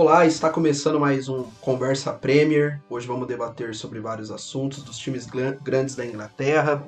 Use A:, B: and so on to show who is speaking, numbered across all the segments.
A: Olá, está começando mais um Conversa Premier. Hoje vamos debater sobre vários assuntos dos times grandes da Inglaterra.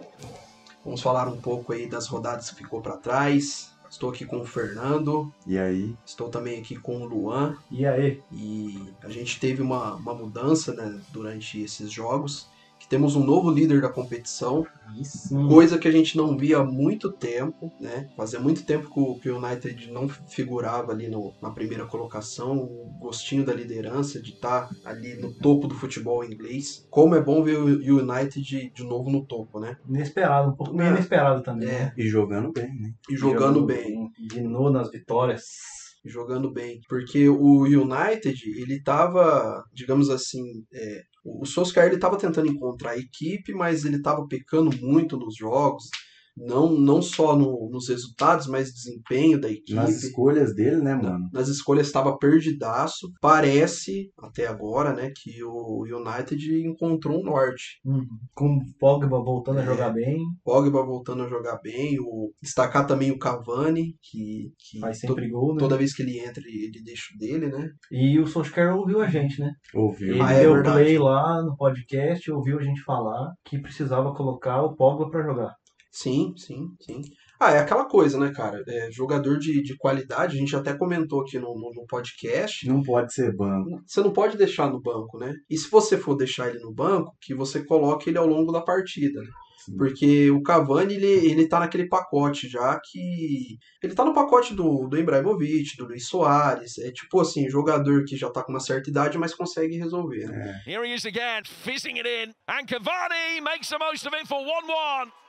A: Vamos falar um pouco aí das rodadas que ficou para trás. Estou aqui com o Fernando.
B: E aí?
A: Estou também aqui com o Luan.
C: E aí?
A: E a gente teve uma, uma mudança né, durante esses jogos temos um novo líder da competição,
C: Isso.
A: coisa que a gente não via há muito tempo, né? Fazia muito tempo que o United não figurava ali no, na primeira colocação, o gostinho da liderança, de estar tá ali no topo do futebol inglês. Como é bom ver o United de, de novo no topo, né?
C: Inesperado, um pouco meio é. inesperado também. É.
B: Né? E jogando bem, né?
A: E jogando, jogando bem.
C: De novo nas vitórias
A: jogando bem. Porque o United, ele tava, digamos assim, é, o Solskjaer ele estava tentando encontrar a equipe, mas ele estava pecando muito nos jogos, não, não só no, nos resultados, mas desempenho da equipe.
B: Nas escolhas dele, né, mano?
A: Nas escolhas estava perdidaço. Parece, até agora, né, que o United encontrou um norte.
C: Uhum. Com o Pogba voltando é, a jogar bem.
A: Pogba voltando a jogar bem. O, destacar também o Cavani, que, que
C: Faz sempre to, gol, né?
A: toda vez que ele entra, ele, ele deixa o dele, né?
C: E o Solskjaer ouviu a gente, né?
B: Ouviu.
C: Ele ah, é deu verdade. play lá no podcast, ouviu a gente falar que precisava colocar o Pogba para jogar.
A: Sim, sim, sim. Ah, é aquela coisa, né, cara? É, jogador de, de qualidade, a gente até comentou aqui no, no, no, podcast.
B: Não pode ser banco.
A: Você não pode deixar no banco, né? E se você for deixar ele no banco, que você coloque ele ao longo da partida, né? Porque o Cavani, ele, ele tá naquele pacote já que. Ele tá no pacote do, do Ibrahimovic, do Luiz Soares. É tipo assim, jogador que já tá com uma certa idade, mas consegue resolver. Né?
D: É. Here he is again, fizzing it in. And Cavani makes the most of it for 1-1.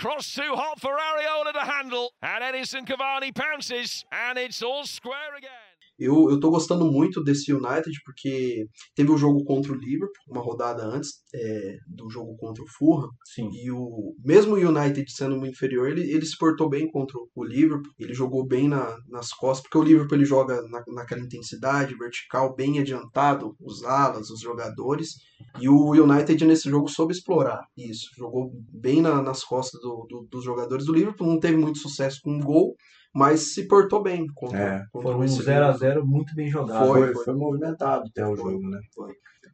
D: Cross too hot for Ariola to handle. And Edison Cavani pounces. And it's all square again.
A: Eu, eu tô gostando muito desse United porque teve o um jogo contra o Liverpool, uma rodada antes é, do jogo contra o Fulham.
C: Sim.
A: E o mesmo o United sendo um inferior, ele, ele se portou bem contra o Liverpool. Ele jogou bem na, nas costas, porque o Liverpool ele joga na, naquela intensidade vertical, bem adiantado, os alas, os jogadores. E o United nesse jogo soube explorar isso. Jogou bem na, nas costas do, do, dos jogadores. O Liverpool não teve muito sucesso com o gol mas se portou bem contra,
C: é. contra Foi um 0x0 muito bem jogado.
B: Foi, foi, foi movimentado até o foi, jogo, né?
A: Foi.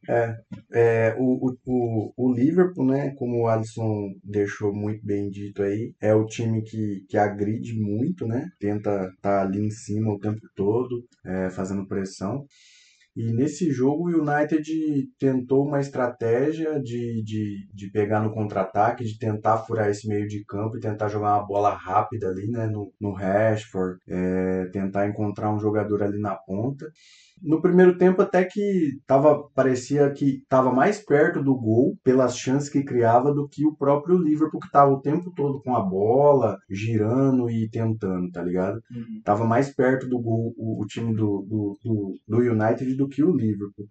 B: É, é o, o, o Liverpool, né, como o Alisson deixou muito bem dito aí, é o time que, que agride muito, né, tenta estar tá ali em cima o tempo todo, é, fazendo pressão. E nesse jogo o United tentou uma estratégia de, de, de pegar no contra-ataque, de tentar furar esse meio de campo e tentar jogar uma bola rápida ali né, no, no Rashford, é, tentar encontrar um jogador ali na ponta. No primeiro tempo até que tava, parecia que estava mais perto do gol pelas chances que criava do que o próprio Liverpool que estava o tempo todo com a bola, girando e tentando, tá ligado? Uhum. Tava mais perto do gol o, o time do, do, do, do United do que o Liverpool.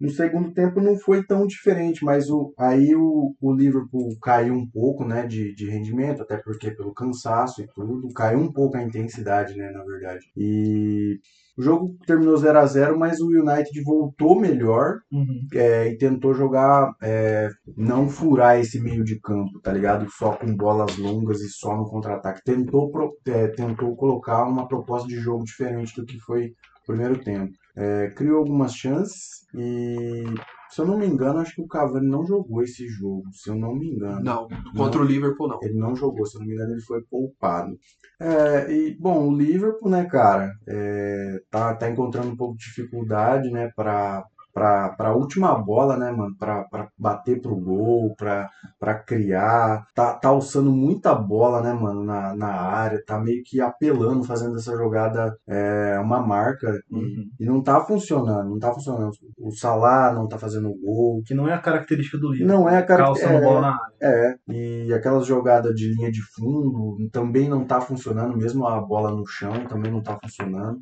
B: No segundo tempo não foi tão diferente, mas o, aí o, o Liverpool caiu um pouco né, de, de rendimento, até porque pelo cansaço e tudo, caiu um pouco a intensidade, né, na verdade. E o jogo terminou 0 a 0 mas o United voltou melhor
C: uhum.
B: é, e tentou jogar, é, não furar esse meio de campo, tá ligado? Só com bolas longas e só no contra-ataque. Tentou, é, tentou colocar uma proposta de jogo diferente do que foi o primeiro tempo. É, criou algumas chances e, se eu não me engano, acho que o Cavani não jogou esse jogo, se eu não me engano.
A: Não, contra não, o Liverpool não.
B: Ele não jogou, se eu não me engano, ele foi poupado. É, e, bom, o Liverpool, né, cara, é, tá, tá encontrando um pouco de dificuldade, né, para pra, pra última bola, né, mano? Pra, pra bater pro gol, pra, pra criar. Tá, tá alçando muita bola, né, mano, na, na área. Tá meio que apelando, fazendo essa jogada é, uma marca. Uhum. E, e, não tá funcionando, não tá funcionando. O Salah não tá fazendo gol.
C: Que não é a característica do livro.
B: Não é a
C: característica. Calçando é, bola na área.
B: É, e aquelas jogadas de linha de fundo também não tá funcionando, mesmo a bola no chão também não tá funcionando.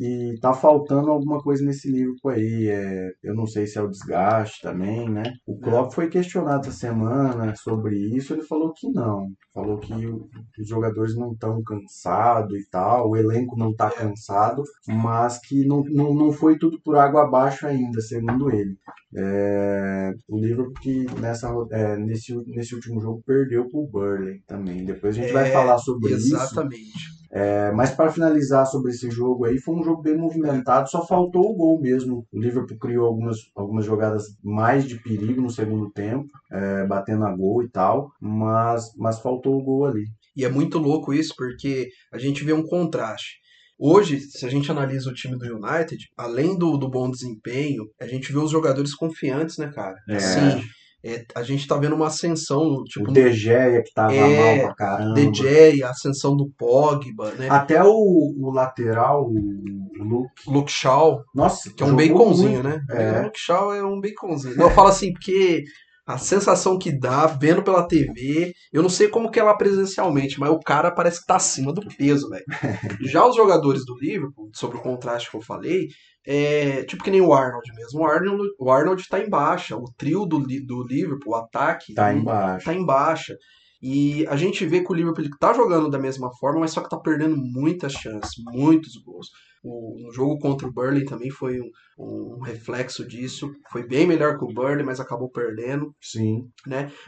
B: E tá faltando alguma coisa nesse livro aí. É, eu não sei se é o desgaste também, né? O é. Klopp foi questionado essa semana sobre isso. Ele falou que não. Falou que os jogadores não estão cansados e tal. O elenco não tá cansado, mas que não, não, não foi tudo por água abaixo ainda, segundo ele. É, o livro que nessa, é, nesse, nesse último jogo perdeu pro Burley também. Depois a gente vai é, falar sobre
A: exatamente. isso.
B: Exatamente É, mas para finalizar sobre esse jogo aí, foi um jogo bem movimentado, só faltou o gol mesmo. O Liverpool criou algumas, algumas jogadas mais de perigo no segundo tempo, é, batendo a gol e tal, mas, mas faltou o gol ali.
A: E é muito louco isso, porque a gente vê um contraste. Hoje, se a gente analisa o time do United, além do, do bom desempenho, a gente vê os jogadores confiantes, né, cara?
B: É.
A: Assim, é, a gente tá vendo uma ascensão, tipo,
B: o De Gea, que tava
A: É,
B: mal pra caramba.
A: De Gea, a ascensão do Pogba, né?
B: Até o, o lateral, o Luke.
A: Luke Shaw,
B: Nossa,
A: que é um baconzinho,
B: muito.
A: né?
B: É.
A: O Luke Shaw é um baconzinho. Eu falo assim, porque a sensação que dá, vendo pela TV, eu não sei como que é lá presencialmente, mas o cara parece que tá acima do peso, velho. Já os jogadores do Liverpool, sobre o contraste que eu falei, é tipo que nem o Arnold mesmo. O Arnold, o Arnold tá em baixa. O trio do, do Liverpool, o ataque,
B: Tá
A: não-
B: embaixo.
A: tá em baixa. E a gente vê que o Liverpool tá jogando da mesma forma, mas só que tá perdendo muitas chances, muitos gols. O, no jogo contra o Burnley também foi um, um reflexo disso. Foi bem melhor que o Burnley, mas acabou perdendo.
B: Sim.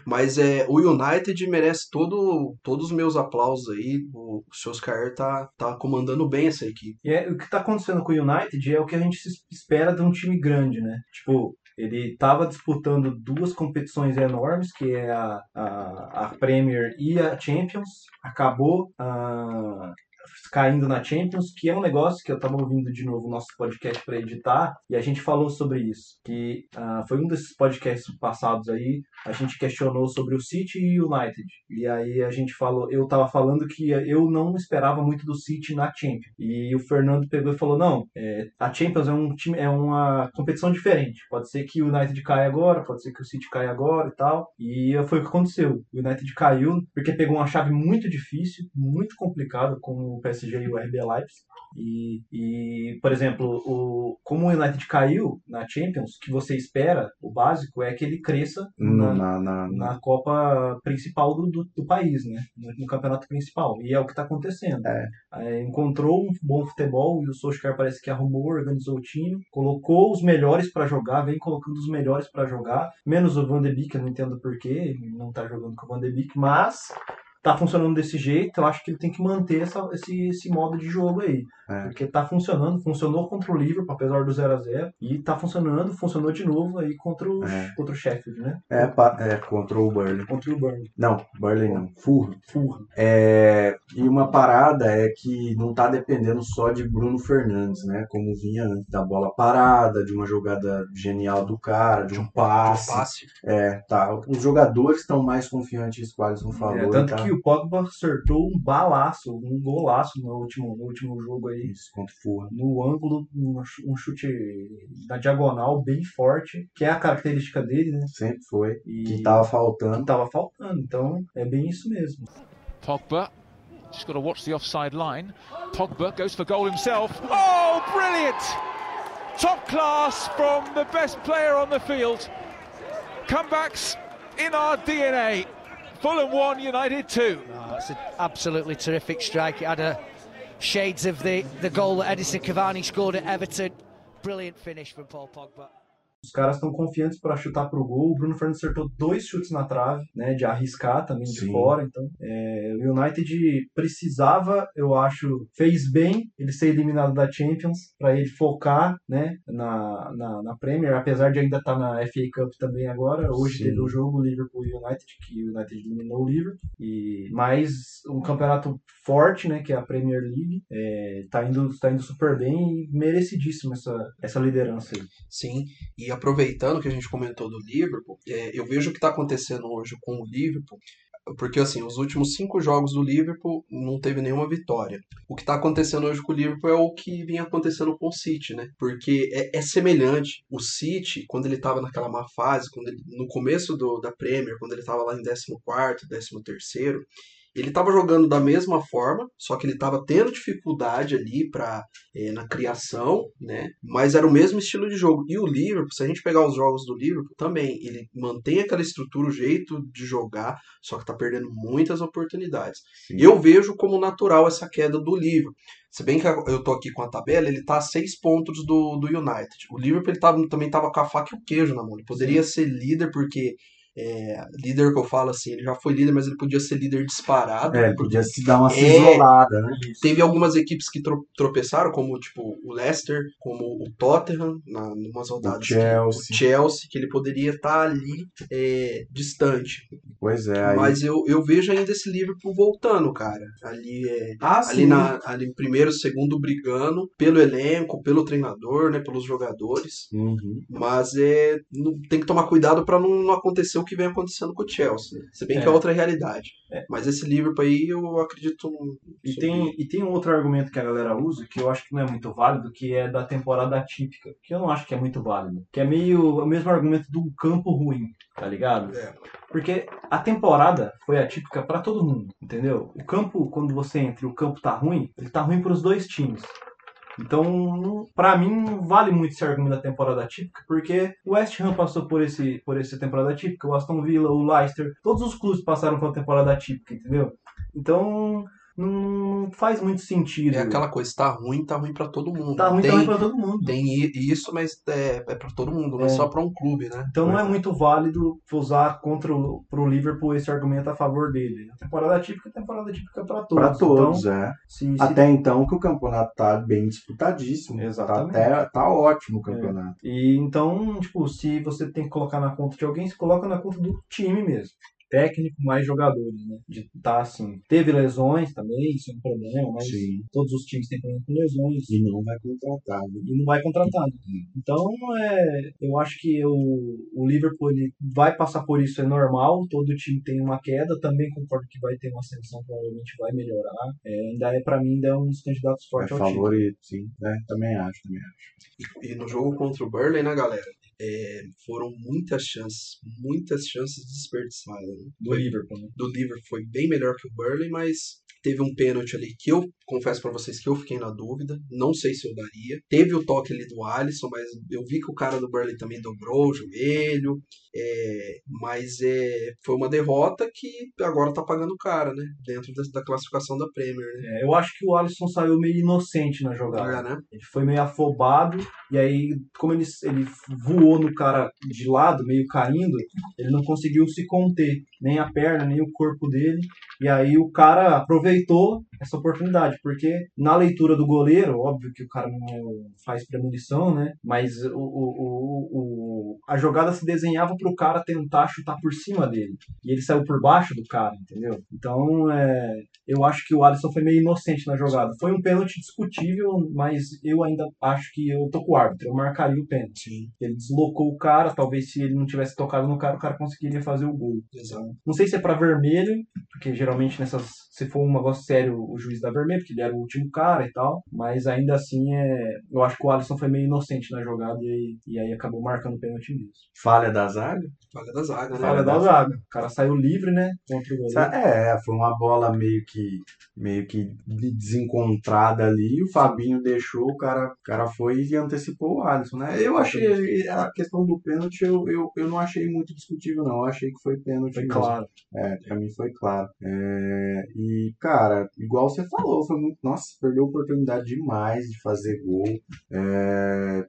A: Mas é, o United merece todo, todos os meus aplausos aí. O, o Solskjaer tá, tá comandando bem essa equipe.
C: E é, o que tá acontecendo com o United é o que a gente se espera de um time grande, né? Tipo, ele tava disputando duas competições enormes, que é a, a, a Premier e a Champions. Acabou ah, caindo na Champions, que é um negócio que eu tava ouvindo de novo o nosso podcast para editar, e a gente falou sobre isso. Que ah, foi um desses podcasts passados aí, a gente questionou sobre o City e o United. E aí a gente falou, eu tava falando que eu não esperava muito do City na Champions. E o Fernando pegou e falou: não, é, a Champions é um time, é uma competição diferente. Pode ser que o United caia agora, pode ser que o City caia agora e tal. E foi o que aconteceu. O United caiu porque pegou uma chave muito difícil, muito complicada com o PSG e o RB Leipzig. E, e, por exemplo, o, como o United caiu na Champions, o que você espera, o básico, é que ele cresça
B: No-
C: na,
B: na, na,
C: na Copa principal do, do, do país, né? No, no campeonato principal. E é o que está acontecendo. É, encontrou um bom futebol e o Solskjaer parece que arrumou, organizou o time, colocou os melhores para jogar, vem colocando os melhores para jogar, menos o Van de Beek, eu não entendo porquê, ele não tá jogando com o Van de Beek, mas tá funcionando desse jeito, eu acho que ele tem que manter essa, esse, esse modo de jogo aí.
B: É.
C: Porque tá funcionando, funcionou contra o Liverpool, apesar do 0 a 0 e tá funcionando, funcionou de novo aí contra o,
B: É.
C: contra o Sheffield, né?
B: É, é, contra o Burnley.
C: Contra o Burnley.
B: Não, Burnley não. Fulham.
C: Fulham.
B: É, e uma parada é que não tá dependendo só de Bruno Fernandes, né? Como vinha antes da bola parada, de uma jogada genial do cara, de um passe.
A: Passe.
B: É, tá. Os jogadores estão mais confiantes, quase Alisson falou.
C: É, tanto
B: tá?
C: que o Pogba acertou um balaço, um golaço no último, no último jogo aí.
B: Isso, contra o Fulham.
C: No ângulo, um ch- um chute na diagonal bem forte, que é a característica dele, né?
B: Sempre foi.
C: E
B: Que tava
C: que
B: faltando.
C: tava faltando. Então é bem isso mesmo.
D: Pogba. Just got to watch the offside line. Pogba goes for goal himself. Oh, brilliant! Top class from the best player on the field. Comebacks in our DNA. Fulham 1, United 2.
E: Oh, it's an absolutely terrific strike. It had a shades of the, the goal that Edison Cavani scored at Everton. Brilliant finish from Paul Pogba.
C: Os caras estão confiantes para chutar pro gol. O Bruno Fernandes acertou dois chutes na trave, né? De arriscar também de
B: Sim.
C: fora. Então, é, o United precisava, eu acho, fez bem ele ser eliminado da Champions para ele focar, né? Na, na, na Premier, apesar de ainda estar na FA Cup também agora. Hoje
B: Sim.
C: teve o jogo Liverpool e United, que o United eliminou o Liverpool. E mais um campeonato forte, né? Que é a Premier League. É, tá indo, tá indo super bem e merecidíssimo essa, essa liderança aí.
A: Sim, e aproveitando que a gente comentou do Liverpool, é, eu vejo o que está acontecendo hoje com o Liverpool, porque assim, os últimos cinco jogos do Liverpool não teve nenhuma vitória. O que está acontecendo hoje com o Liverpool é o que vinha acontecendo com o City, né? Porque é, é semelhante. O City, quando ele estava naquela má fase, quando ele, no começo do, da Premier, quando ele estava lá em 14º, 13º, ele estava jogando da mesma forma, só que ele estava tendo dificuldade ali para é, na criação, né? Mas era o mesmo estilo de jogo. E o Liverpool, se a gente pegar os jogos do Liverpool, também ele mantém aquela estrutura, o jeito de jogar, só que tá perdendo muitas oportunidades.
B: Sim.
A: Eu vejo como natural essa queda do Liverpool. Se bem que eu tô aqui com a tabela, ele tá a seis pontos do, do United. O Liverpool ele tava, também tava com a faca e o queijo na mão. Ele poderia ser líder porque É, líder que eu falo assim, ele já foi líder, mas ele podia ser líder disparado.
B: É, ele podia se dar uma
A: É.
B: isolada, né?
A: Teve algumas equipes que tro- tropeçaram, como tipo o Leicester, como o Tottenham, na, numas rodadas. que-
B: Chelsea.
A: o Chelsea, que ele poderia estar ali é, distante.
B: Pois é, aí.
A: Mas eu, eu vejo ainda esse Liverpool voltando, cara. Ali é.
B: ah,
A: Ali, na, ali em primeiro, segundo, brigando pelo elenco, pelo treinador, né, pelos jogadores.
B: Uhum.
A: Mas é, não- tem que tomar cuidado para não, não acontecer o que vem acontecendo com o Chelsea. Se bem que é
C: É.
A: outra realidade.
C: É.
A: Mas esse Liverpool aí eu acredito.
C: E
A: sobre-
C: tem, e tem um outro argumento que a galera usa, que eu acho que não é muito válido, que é da temporada atípica, que eu não acho que é muito válido. Que é meio o mesmo argumento do campo ruim, tá ligado?
A: É.
C: Porque a temporada foi atípica pra todo mundo, entendeu? O campo, quando você entra e o campo tá ruim, ele tá ruim pros dois times. Então, pra mim, não vale muito esse argumento da temporada típica, porque o West Ham passou por esse por essa temporada típica, o Aston Villa, o Leicester, todos os clubes passaram por uma temporada típica, entendeu? Então, não faz muito sentido.
A: É aquela coisa, tá ruim, tá ruim pra todo mundo.
C: Tá ruim,
A: tem,
C: tá ruim pra todo mundo.
A: tem isso, mas é, é pra todo mundo, não é
C: É.
A: só pra um clube, né?
C: Então não é muito válido usar contra o pro Liverpool esse argumento a favor dele. A temporada típica é temporada típica pra todos.
B: Pra todos,
C: Então,
B: é.
C: se, se-
B: Até então que o campeonato tá bem disputadíssimo.
C: Exatamente.
B: Tá, até, tá ótimo o campeonato.
C: E então, tipo, se você tem que colocar na conta de alguém, você coloca na conta do time mesmo. Técnico mais jogadores, né? De tá assim. Teve lesões também, isso é um problema, mas
B: Sim.
C: todos os times têm problema com lesões.
B: E não vai contratar. né?
C: e não vai contratar. né? Então, é, eu acho que o, o Liverpool ele vai passar por isso, é normal. Todo time tem uma queda. Também concordo que vai ter uma ascensão, provavelmente vai melhorar. É, ainda é, para mim, ainda é um dos candidatos
B: É
C: fortes ao título.
B: favorito, sim. É, também acho, também acho.
A: E, e no jogo contra o Burnley, né, galera? É, foram muitas chances, muitas chances desperdiçadas. né?
C: Do Liverpool, né?
A: do Liverpool foi bem melhor que o Burnley, mas teve um pênalti ali que eu confesso pra vocês que eu fiquei na dúvida. Não sei se eu daria. Teve o toque ali do Alisson, mas eu vi que o cara do Burnley também dobrou o joelho. É, mas é, foi uma derrota que agora tá pagando cara, né? Dentro da, da classificação da Premier, né?
C: É, eu acho que o Alisson saiu meio inocente na jogada.
A: É, né?
C: Ele foi meio afobado, e aí, como ele, ele voou no cara de lado, meio caindo, ele não conseguiu se conter, nem a perna, nem o corpo dele. E aí o cara aproveitou essa oportunidade, porque na leitura do goleiro, óbvio que o cara não faz premonição, né? Mas o, o, o, a jogada se desenhava para o cara tentar chutar por cima dele. E ele saiu por baixo do cara, entendeu? Então, é, eu acho que o Alisson foi meio inocente na jogada. Foi um pênalti discutível, mas eu ainda acho que eu tô com o árbitro. Eu marcaria o pênalti. Ele deslocou o cara, talvez se ele não tivesse tocado no cara, o cara conseguiria fazer o gol.
A: Exato.
C: Não sei se é pra vermelho, porque geralmente nessas. Se for um negócio sério, o juiz dá vermelho, porque ele era o último cara e tal. Mas ainda assim, é, eu acho que o Alisson foi meio inocente na jogada e, aí- e aí acabou marcando o pênalti mesmo.
B: Falha da zaga?
A: Falha da zaga, né?
C: Falha da zaga. O cara saiu livre, né? Contra o goleiro.
B: É, foi uma bola meio que meio que de- desencontrada ali. O Fabinho deixou, o cara, o cara foi e antecipou o Alisson, né? Eu achei a questão do pênalti, eu, eu, eu não achei muito discutível, não. Eu achei que foi pênalti.
C: Foi
B: mesmo.
C: claro.
B: É, pra mim foi claro. É, e, cara, igual você falou, foi muito. Nossa, perdeu a oportunidade demais de fazer gol. É,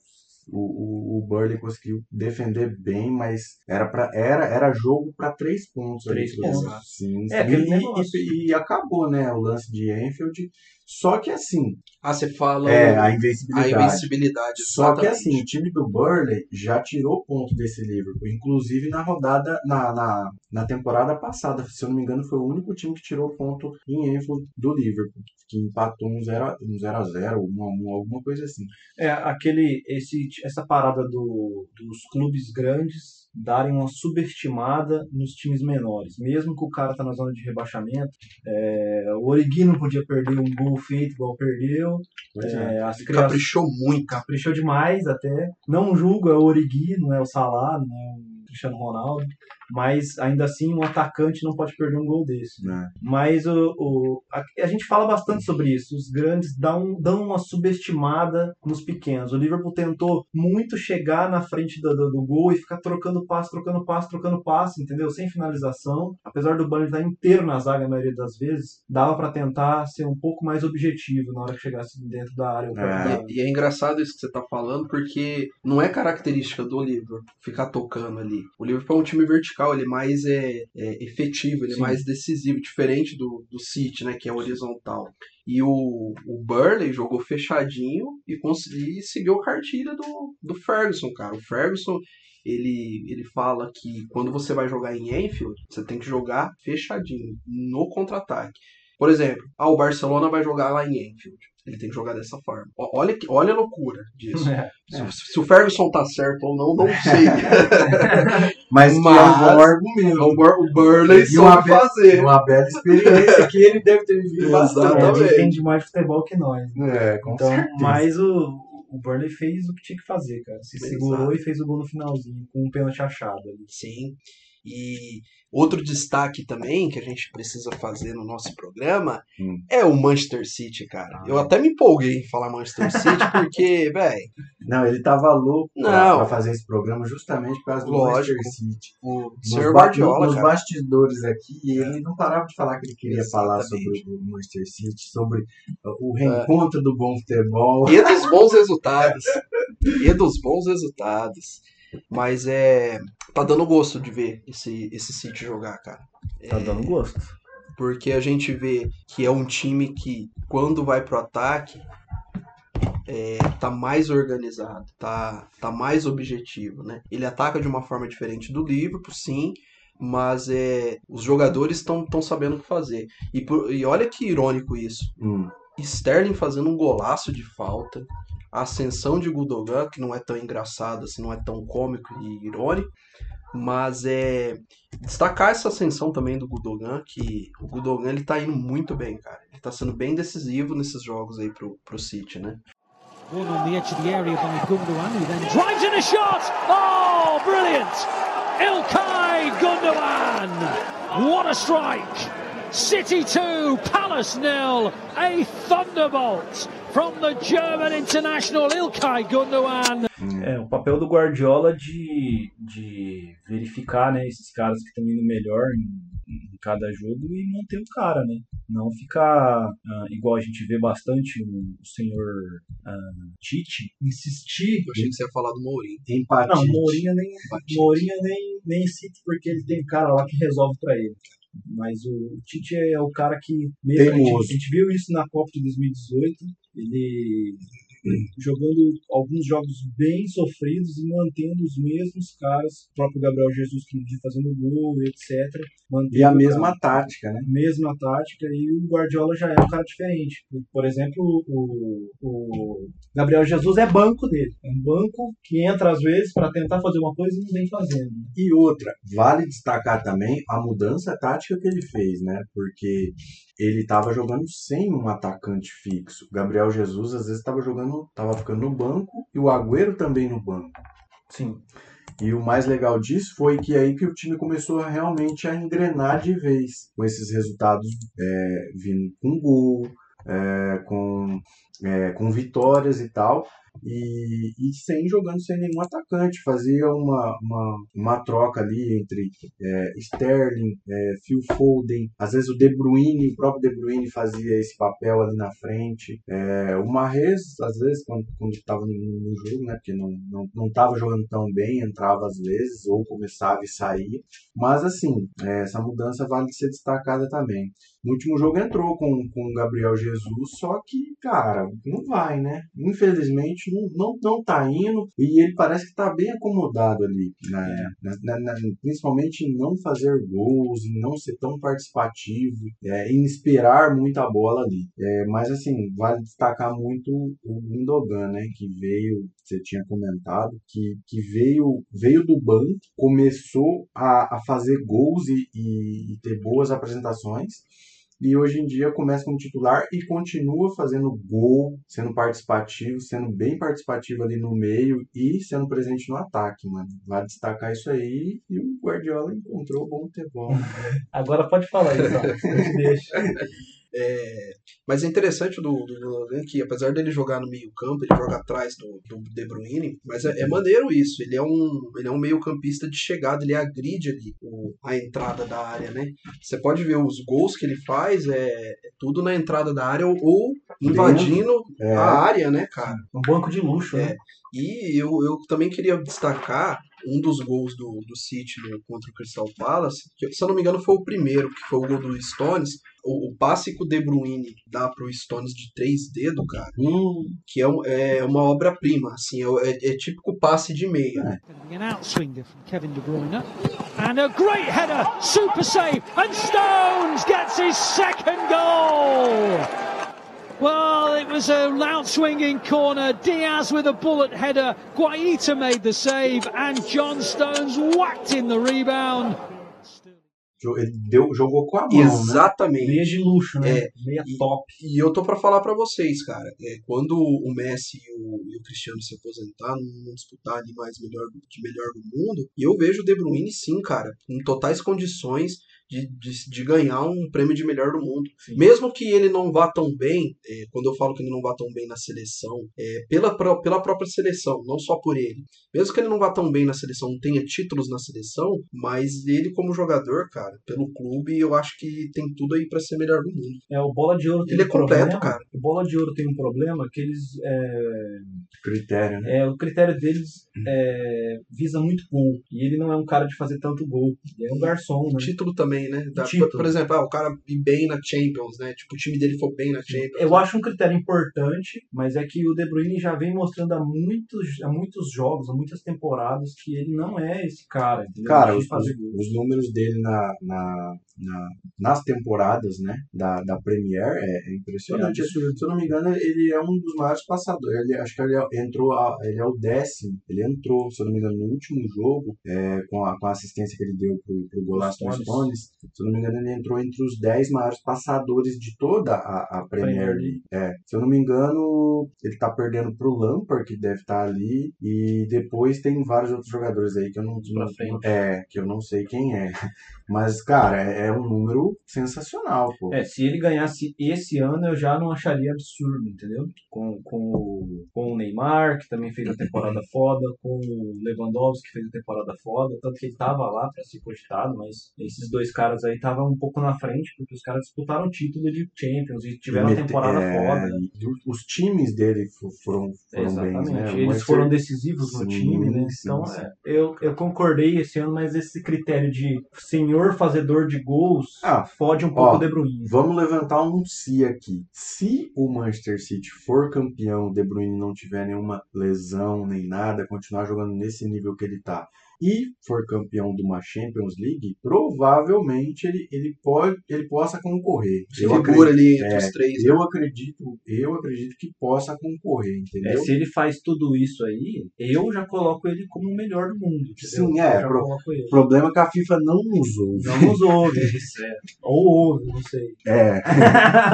B: o, o, o Burley conseguiu defender bem, mas era, pra, era, era jogo para três pontos.
C: Três pontos.
B: Sim,
C: É,
B: e, e, e acabou, né? O lance de Enfield. Só que assim,
A: Ah, você fala
B: é, a
A: a
B: invencibilidade.
A: invencibilidade.
B: Só que assim, o time do Burley já tirou ponto desse Liverpool, inclusive na rodada, na, na, na temporada passada, se eu não me engano, foi o único time que tirou ponto em Enfield do Liverpool, que empatou um 0 um 0 a 0 uma, uma, alguma coisa assim.
C: É, aquele, esse, essa parada do, dos clubes grandes darem uma subestimada nos times menores. Mesmo que o cara tá na zona de rebaixamento, é, o Origi não podia perder um gol feito igual perdeu.
B: É.
C: É,
A: caprichou muito.
C: caprichou demais até. Não julgo, é o Origi, não é o Salah, não é o Cristiano Ronaldo. Mas ainda assim, um atacante não pode perder um gol desse.
B: Né?
C: Mas o, o- a, a gente fala bastante sobre isso. Os grandes dão, dão uma subestimada nos pequenos. O Liverpool tentou muito chegar na frente do, do, do gol e ficar trocando passe, trocando passe, trocando passe, entendeu? Sem finalização. Apesar do Burnley estar inteiro na zaga a maioria das vezes, dava para tentar ser um pouco mais objetivo na hora que chegasse dentro da área.
B: É.
A: E, e é engraçado isso que você tá falando, porque não é característica do Liverpool ficar tocando ali. O Liverpool é um time vertical. Vertical ele é mais é, é efetivo, ele é
C: Sim.
A: mais decisivo, diferente do, do City, né, que é horizontal. E o, o Burley jogou fechadinho e conseguiu seguiu a cartilha do, do Ferguson, cara. O Ferguson, ele, ele fala que quando você vai jogar em Enfield, você tem que jogar fechadinho, no contra-ataque. Por exemplo, ah, o Barcelona vai jogar lá em Enfield. Ele tem que jogar dessa forma. Olha, que- olha a loucura disso.
C: É.
A: Se, se o Ferguson tá certo ou não, não sei.
B: Mas, que é um
A: Mas-
B: bom argumento.
A: o, Bur o Burley
B: E uma be-
A: fazer.
B: Uma bela experiência que ele deve ter vivido bastante.
C: É, ele entende mais futebol que nós. né?
B: É, com
C: Então,
B: certeza.
C: mas o, o Burnley fez o que tinha que fazer, cara. Se
A: Exato.
C: segurou e fez o gol no finalzinho, com um pênalti achado ali.
A: Sim. E outro destaque também que a gente precisa fazer no nosso programa
B: Hum.
A: é o Manchester City, cara.
C: Ah.
A: Eu até me empolguei em falar Manchester City porque, velho,
B: Não, ele tava louco pra,
A: Não.
B: pra fazer esse programa justamente por causa do
A: Lógico.
B: Manchester City.
A: o Sr.
B: ba-
A: Guardiola,
B: nos
A: cara.
B: bastidores aqui, ele não parava de falar que ele queria falar sobre
A: Exatamente.
B: o Manchester City, sobre uh, o reencontro do bom futebol.
A: E dos bons resultados. E dos bons resultados. Mas é. Tá dando gosto de ver esse, esse City jogar, cara.
C: Tá
A: É,
C: dando gosto.
A: Porque a gente vê que é um time que, quando vai pro ataque, é, tá mais organizado, tá, tá mais objetivo, né? Ele ataca de uma forma diferente do Liverpool, sim, mas é, os jogadores estão sabendo o que fazer. E, por- e olha que irônico isso.
B: Hum.
A: Sterling fazendo um golaço de falta, a ascensão de Gundogan, que não é tão engraçado, assim, não é tão cômico e irônico, mas é destacar essa ascensão também do Gundogan, que o Gundogan ele tá indo muito bem, cara. Ele tá sendo bem decisivo nesses jogos aí pro, pro City, né?
F: Drives a shot. Oh! Ilkay Gundogan. What a strike! City 2, Palace nil. A thunderbolt from the German international Ilkay Gundogan.
C: É, o papel do Guardiola de, de verificar né, esses caras que estão indo melhor em, em cada jogo e manter o cara, né? Não ficar ah, igual a gente vê bastante o, o senhor ah, Tite insistir.
A: Eu achei que você ia falar do Mourinho.
B: Empatia.
C: Não, Mourinho nem, Mourinho nem, nem cita porque ele tem um cara lá que resolve pra ele. Mas o Tite é o cara que, mesmo a gente, a gente viu isso na Copa de 2018, ele jogando alguns jogos bem sofridos e mantendo os mesmos caras, o próprio Gabriel Jesus que fazendo gol, etc. Mantendo
B: E a mesma
C: cara.
B: tática, né?
C: mesma tática e o Guardiola já é um cara diferente. Por exemplo, o, o Gabriel Jesus é banco dele. É um banco que entra às vezes para tentar fazer uma coisa e não vem fazendo.
B: E outra, vale destacar também a mudança tática que ele fez, né? Porque ele estava jogando sem um atacante fixo. Gabriel Jesus às vezes estava jogando, estava ficando no banco e o Agüero também no banco.
C: Sim.
B: E o mais legal disso foi que aí que o time começou realmente a engrenar de vez, com esses resultados é, vindo com gol, é, com, é, com vitórias e tal, e, e sem jogando sem nenhum atacante. Fazia uma, uma, uma troca ali entre é, Sterling, é, Phil Foden, às vezes o De Bruyne, o próprio De Bruyne fazia esse papel ali na frente. É, o Mahrez, às vezes, quando estava no, no jogo, né, porque não não não estava jogando tão bem, entrava às vezes, ou começava e saía. Mas, assim, é, essa mudança vale ser destacada também. No último jogo entrou com, com o Gabriel Jesus, só que, cara, não vai, né? Infelizmente não, não, não tá indo e ele parece que tá bem acomodado ali, né? Na- na- na- principalmente em não fazer gols, em não ser tão participativo, é, em esperar muita bola ali. É, mas, assim, vale destacar muito o Gundogan, né? Que veio, você tinha comentado, que, que veio, veio do banco, começou a, a fazer gols e, e- e ter boas apresentações e hoje em dia começa como titular e continua fazendo gol, sendo participativo, sendo bem participativo ali no meio e sendo presente no ataque, mano. Vale destacar isso aí e o Guardiola encontrou o bom futebol.
C: Agora pode falar isso, ó.
A: É, mas é interessante do, do Gundogan que, apesar dele jogar no meio campo, ele joga atrás do, do De Bruyne, mas é, é maneiro isso. Ele é um, ele é um meio campista de chegada, ele agride ali o- a entrada da área, né? Você pode ver os gols que ele faz, é, é tudo na entrada da área ou, ou invadindo
B: É.
A: a área, né, cara?
C: Um banco de luxo, né?
A: E eu, eu também queria destacar um dos gols do, do City no- contra o Crystal Palace, que, se eu não me engano foi o primeiro, que foi o gol do Stones, o, o passe que o De Bruyne dá pro Stones de três dedos, cara,
B: Hum,
A: que é, um- é uma obra-prima, assim, é, é, é típico passe de meia.
F: Kevin De Bruyne. And a great header, super save, and Stones gets his second goal. Well, it was a loud swinging corner. Diaz with a bullet header. Guaita made the save, and John Stones whacked in the rebound.
B: ele deu, jogou com a mão, né?
A: Exatamente.
C: Meia de luxo, né?
A: É,
C: Meia
A: e-
C: top.
A: E eu tô pra falar pra vocês, cara, é, quando o Messi e o, e o Cristiano se aposentar, não disputar ali mais melhor, de melhor do mundo, e eu vejo o De Bruyne sim, cara, em totais condições de, de, de ganhar um prêmio de melhor do mundo.
C: Sim.
A: Mesmo que ele não vá tão bem, é, quando eu falo que ele não vá tão bem na seleção, é, pela, pela própria seleção, não só por ele. Mesmo que ele não vá tão bem na seleção, não tenha títulos na seleção, mas ele como jogador, cara, pelo clube, eu acho que tem tudo aí pra ser melhor do mundo.
C: É, o Bola de Ouro tem
A: Ele
C: um
A: é completo,
C: problema.
A: cara.
C: O Bola de Ouro tem um problema que eles. É,
B: Critério, né?
C: é, o critério deles é, visa muito gol. E ele não é um cara de fazer tanto gol. Ele é um garçom, né?
A: título também, né? Da-
C: Título.
A: Por exemplo, ah, o cara ir bem na Champions, né? Tipo, o time dele for bem na Champions.
C: Eu acho um critério importante, mas é que o De Bruyne já vem mostrando há muitos, há muitos jogos, há muitas temporadas, que ele não é esse cara. Entendeu?
B: Cara,
C: De
B: os, os números dele na, na, na- nas temporadas, né, da, da Premier é, é impressionante. Se eu não me engano, ele é um dos maiores passadores. Ele, acho que ele é- entrou, a- ele é o décimo. Ele entrou, se eu não me engano, no último jogo, é, com, a, com a assistência que ele deu pro, pro golaço do
C: Stones.
B: Se eu não me engano, ele entrou entre os 10 maiores passadores de toda a, a Premier League. É, se eu não me engano, ele tá perdendo pro Lampard, que deve estar ali, e depois tem vários outros jogadores aí que eu não, não-
C: frente.
B: é, que eu não sei quem é. Mas, cara, é, é um número sensacional, pô.
C: É, se ele ganhasse esse ano, eu já não acharia absurdo, entendeu? Com, com, o- com o Neymar, que também fez a temporada foda, com o Lewandowski, que fez a temporada foda, tanto que ele tava lá pra ser cogitado, mas esses dois caras aí estavam um pouco na frente, porque os caras disputaram o título de Champions e tiveram
B: Mete-
C: temporada
B: é,
C: foda.
B: Os times dele fo- foram, foram bem,
C: Exatamente.
B: né?
C: Eles
B: Manchester-
C: foram decisivos no
B: Sim,
C: time, né?
B: sim,
C: Então,
B: sim.
C: é, eu, eu concordei esse ano, mas esse critério de senhor fazedor de gols
B: Ah,
C: fode um pouco
B: ó,
C: o De Bruyne.
B: Vamos levantar um si aqui. Se o Manchester City for campeão, o De Bruyne não tiver nenhuma lesão nem nada, continuar jogando nesse nível que ele tá, e for campeão de uma Champions League, provavelmente ele, ele, pode, ele possa concorrer.
A: Se
B: Eu
A: figura ali
B: é,
A: entre os três. né?
B: Eu acredito, eu acredito que possa concorrer,
C: É,
B: entendeu?
C: se ele faz tudo isso aí, eu já coloco ele como o melhor do mundo. entendeu?
B: Sim, é,
C: Eu
B: pro- problema é que a FIFA não usou.
C: Não nos ouve, isso é. Ou ouve, não sei.
B: É,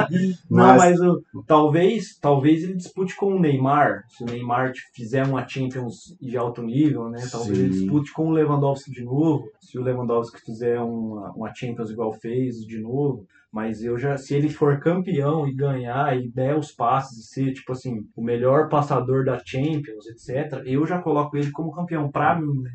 C: Não,
B: Mas-
C: mas o- talvez, talvez ele dispute com o Neymar. Se o Neymar fizer uma Champions de alto nível, né? Talvez
B: Sim.
C: ele dispute com o Lewandowski de novo. Se o Lewandowski fizer uma, uma Champions igual fez de novo. Mas eu já, se ele for campeão e ganhar e der os passes e ser, tipo assim, o melhor passador da Champions, etc., eu já coloco ele como campeão, pra mim, né?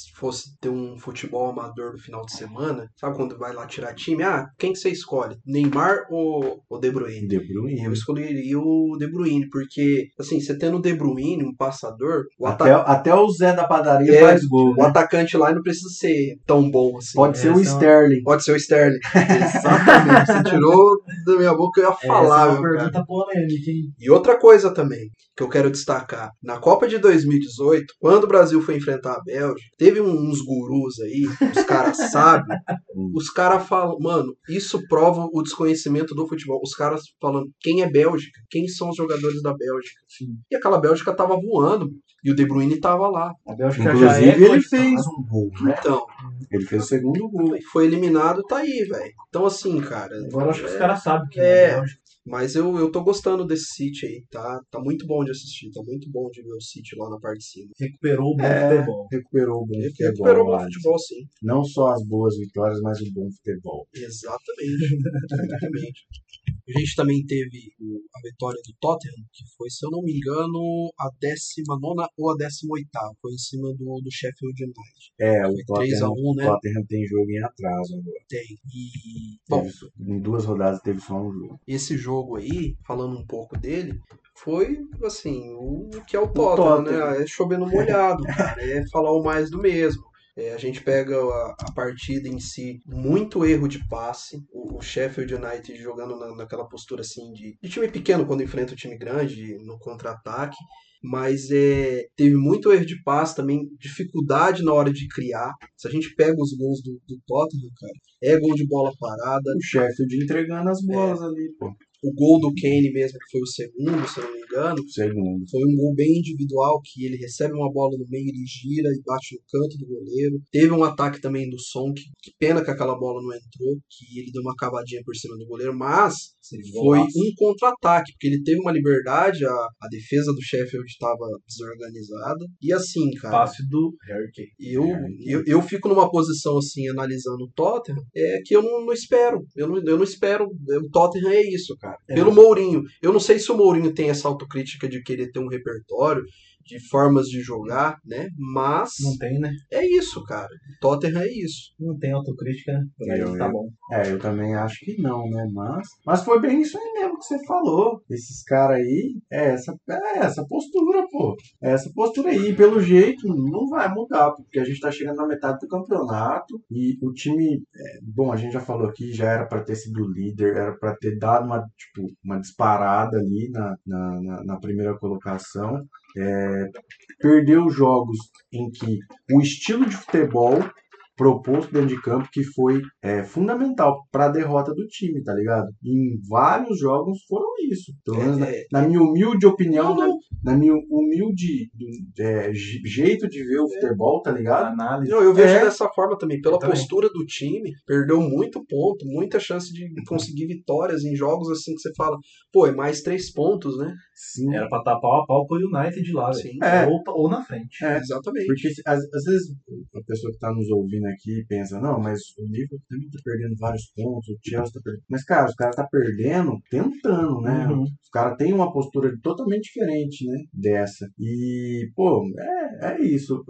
A: Se fosse ter um futebol amador no final de semana, sabe quando vai lá tirar time? Ah, quem que você escolhe? Neymar ou o De Bruyne?
B: De Bruyne.
A: Eu escolheria o De Bruyne, porque, assim, você tendo o De Bruyne, um passador, o,
B: Até,
A: ata-
B: até o Zé da padaria
A: É,
B: faz gol.
A: o
B: né?
A: atacante lá não precisa ser tão bom assim.
B: Pode ser o
C: é uma-
B: Sterling.
A: Pode ser o Sterling. Exatamente. Você tirou da minha boca, eu ia
C: Essa
A: falar,
C: é uma
A: cara.
C: pergunta polêmica, hein?
A: E outra coisa também que eu quero destacar, na Copa de 2018, quando o Brasil foi enfrentar a Bélgica, teve uns gurus aí, os caras sabem, os caras falam, mano, isso prova o desconhecimento do futebol. Os caras falando quem é Bélgica, quem são os jogadores da Bélgica. E aquela Bélgica tava voando, e o De Bruyne tava lá.
C: A Bélgica já
B: Inclusive,
C: é
B: ele fez um gol, né?
A: Então,
B: Ele fez o segundo gol.
A: foi eliminado, tá aí, velho. Então assim, cara,
C: Agora eu acho que os
A: é-
C: caras sabem que
A: É.
C: é Bélgica.
A: Mas eu, eu tô gostando desse City aí, tá? Tá muito bom de assistir, tá muito bom de ver o City lá na parte de cima.
C: recuperou o bom
B: É.
C: futebol.
B: Recuperou o bom
A: Ele
B: futebol.
A: recuperou o bom futebol, sim.
B: Não só as boas vitórias, mas o bom futebol.
A: Exatamente. Exatamente. A gente também teve o- a vitória do Tottenham, que foi, se eu não me engano, a 19 ou a 18. Foi em cima do, do Sheffield United.
B: É, o
A: Foi 3 a
B: Tottenham,
A: 1 né?
B: Tottenham tem jogo em atraso agora.
A: Tem. E, bom,
B: Teve- em duas rodadas teve só um jogo.
A: esse jogo aí, falando um pouco dele, foi, assim, o que é o Tottenham, né? É chover no molhado, cara. É falar o mais do mesmo. É, a gente pega a, a, partida em si, muito erro de passe. O, o Sheffield United jogando na, naquela postura assim de, de, time pequeno quando enfrenta o time grande no contra-ataque. Mas é, teve muito erro de passe também, dificuldade na hora de criar. Se a gente pega os gols do, do Tottenham, cara, é gol de bola parada.
B: O Sheffield entregando as bolas é. ali, pô.
A: O gol do Kane mesmo, que foi o segundo, se eu não me engano.
B: Segundo.
A: Foi um gol bem individual, que ele recebe uma bola no meio, ele gira e bate no canto do goleiro. Teve um ataque também do Son, que, que pena que aquela bola não entrou, que ele deu uma cavadinha por cima do goleiro, mas foi um contra-ataque, porque ele teve uma liberdade, a, a defesa do Sheffield estava desorganizada. E assim, cara.
C: Passe do Harry Kane.
A: Eu, eu, eu fico numa posição assim, analisando o Tottenham, é que eu não, não espero. Eu não, eu não espero. O Tottenham é isso, cara. É. Pelo Mourinho. Eu não sei se o Mourinho tem essa autocrítica de querer ter um repertório de formas de jogar, né? Mas.
C: Não tem, né?
A: É isso, cara. Tottenham é isso.
C: Não tem autocrítica, né?
B: Eu,
C: tá bom.
B: É, eu também acho que não, né? Mas, mas foi bem isso aí mesmo que você falou. Esses caras aí, é essa, é essa postura, pô. É essa postura aí. Pelo jeito, não vai mudar, porque a gente tá chegando na metade do campeonato e o time. É, bom, a gente já falou aqui, já era para ter sido líder, era para ter dado uma, tipo, uma disparada ali na, na, na, na primeira colocação. É, perdeu jogos em que o estilo de futebol proposto dentro de campo que foi é, fundamental para a derrota do time, tá ligado? Em vários jogos foram isso. Pelo menos é, na, é, na, minha humilde opinião, na, na, minha humilde é, jeito de ver o é. futebol, tá ligado?
A: Análise. Não, eu vejo é. dessa forma também. Pela postura do time, perdeu muito ponto, muita chance de conseguir vitórias em jogos assim que você fala, pô, é mais três pontos, né?
C: Sim. Era pra estar pau a pau com o United lá, Sim. Ou, ou na frente.
A: Exatamente.
B: Porque às, às vezes a pessoa que tá nos ouvindo aqui pensa, não, mas o Liverpool também tá perdendo vários pontos, o Chelsea tá perdendo. Mas, cara, os caras tá perdendo tentando, né? Uhum. Os caras têm uma postura totalmente diferente, né? Dessa. E, pô, é, é isso.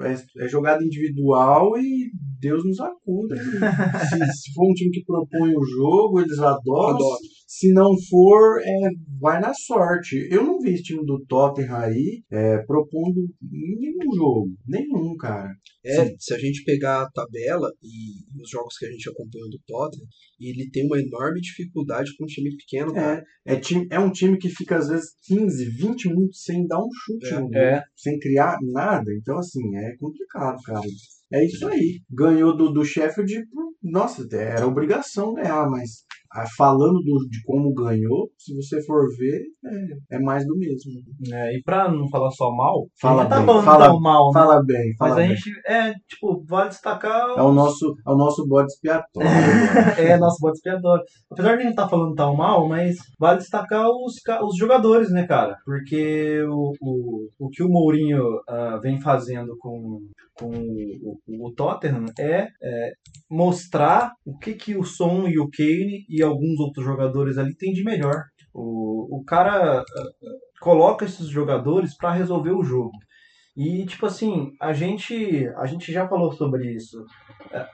B: É, é jogada individual e Deus nos acuda. se, se for um time que propõe o jogo, eles adoram. adoram. Se não for, é, vai na sorte. Eu não vi esse time do Tottenham aí é, propondo nenhum jogo. Nenhum, cara.
A: É, se a gente pegar a tabela e os jogos que a gente acompanhou do Tottenham, ele tem uma enorme dificuldade com um time pequeno,
B: cara. É, é, time, é um time que fica às vezes 15, 20 minutos sem dar um chute
C: é,
B: no
C: é.
B: sem criar nada. Então, assim, é complicado, cara. É isso aí. Ganhou do, do Sheffield, nossa, era obrigação ganhar, mas falando do, de como ganhou, se você for ver, é, é mais do mesmo.
C: É, e pra não falar só mal,
B: fala
C: tá
B: bem,
C: falando
B: fala,
C: tão mal, né?
B: fala bem, fala
C: mas a
B: bem.
C: gente, é, tipo, vale destacar...
B: É o nosso, é o nosso bode expiatório.
C: é, nosso bode expiatório. Apesar de a gente tá falando tão mal, mas vale destacar os, os jogadores, né, cara? Porque o, o, o que o Mourinho uh, vem fazendo com, com o, o, o Tottenham é, é, mostrar o que, que o Son e o Kane e alguns outros jogadores ali têm de melhor. O, o cara uh, coloca esses jogadores para resolver o jogo. E, tipo assim, a gente, a gente já falou sobre isso. É,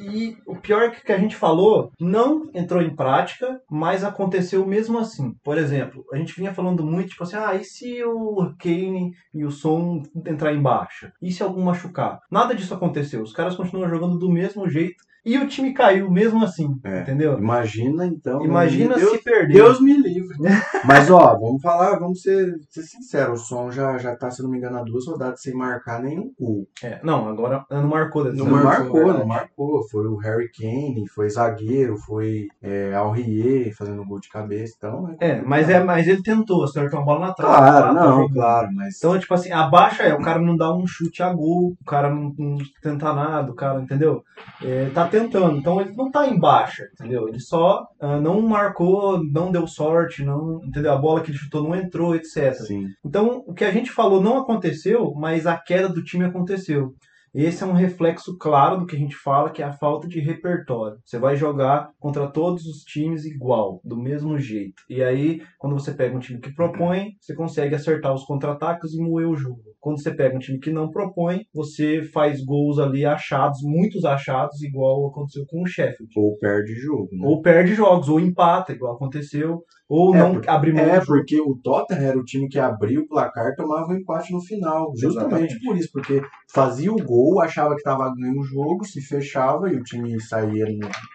C: e o pior é que a gente falou não entrou em prática, mas aconteceu mesmo assim. Por exemplo, a gente vinha falando muito, tipo assim, ah, e se o Kane e o Son entrar em baixa? E se algum machucar? Nada disso aconteceu. Os caras continuam jogando do mesmo jeito e o time caiu mesmo assim, é, entendeu?
B: Imagina então.
C: Imagina
B: Deus,
C: se perder.
B: Deus me livre. Mas ó, vamos falar, vamos ser, ser sinceros. O som já, já tá, se não me engano, há duas rodadas sem marcar nenhum gol.
C: É, não, agora não marcou.
B: Não, não marcou, marcou não marcou. Foi o Harry Kane, foi zagueiro, foi é, Alrier fazendo gol de cabeça. Então,
C: é, é mas, é, mas ele tentou acertar uma bola na trave.
B: Claro, não, claro. Mas...
C: Então, tipo assim, a baixa é o cara não dá um chute a gol, o cara não, não tenta nada, o cara, entendeu? É, tá tentando. Então ele não tá em baixa, entendeu? Ele só uh, não marcou, não deu sorte, não, entendeu? A bola que ele chutou não entrou, etc.
B: Sim.
C: Então o que a gente falou não aconteceu, mas a queda do time aconteceu. Esse é um reflexo claro do que a gente fala, que é a falta de repertório. Você vai jogar contra todos os times igual, do mesmo jeito. E aí, quando você pega um time que propõe, você consegue acertar os contra-ataques e moer o jogo. Quando você pega um time que não propõe, você faz gols ali achados, muitos achados, igual aconteceu com o Sheffield.
B: Ou perde jogo, né?
C: Ou perde jogos, ou empata, igual aconteceu, ou
B: É,
C: não abre mão
B: É, porque o Tottenham era o time que abria o placar e tomava o empate no final. Justamente
C: Exatamente.
B: por isso, porque fazia o gol, achava que estava ganhando o jogo, se fechava e o time saía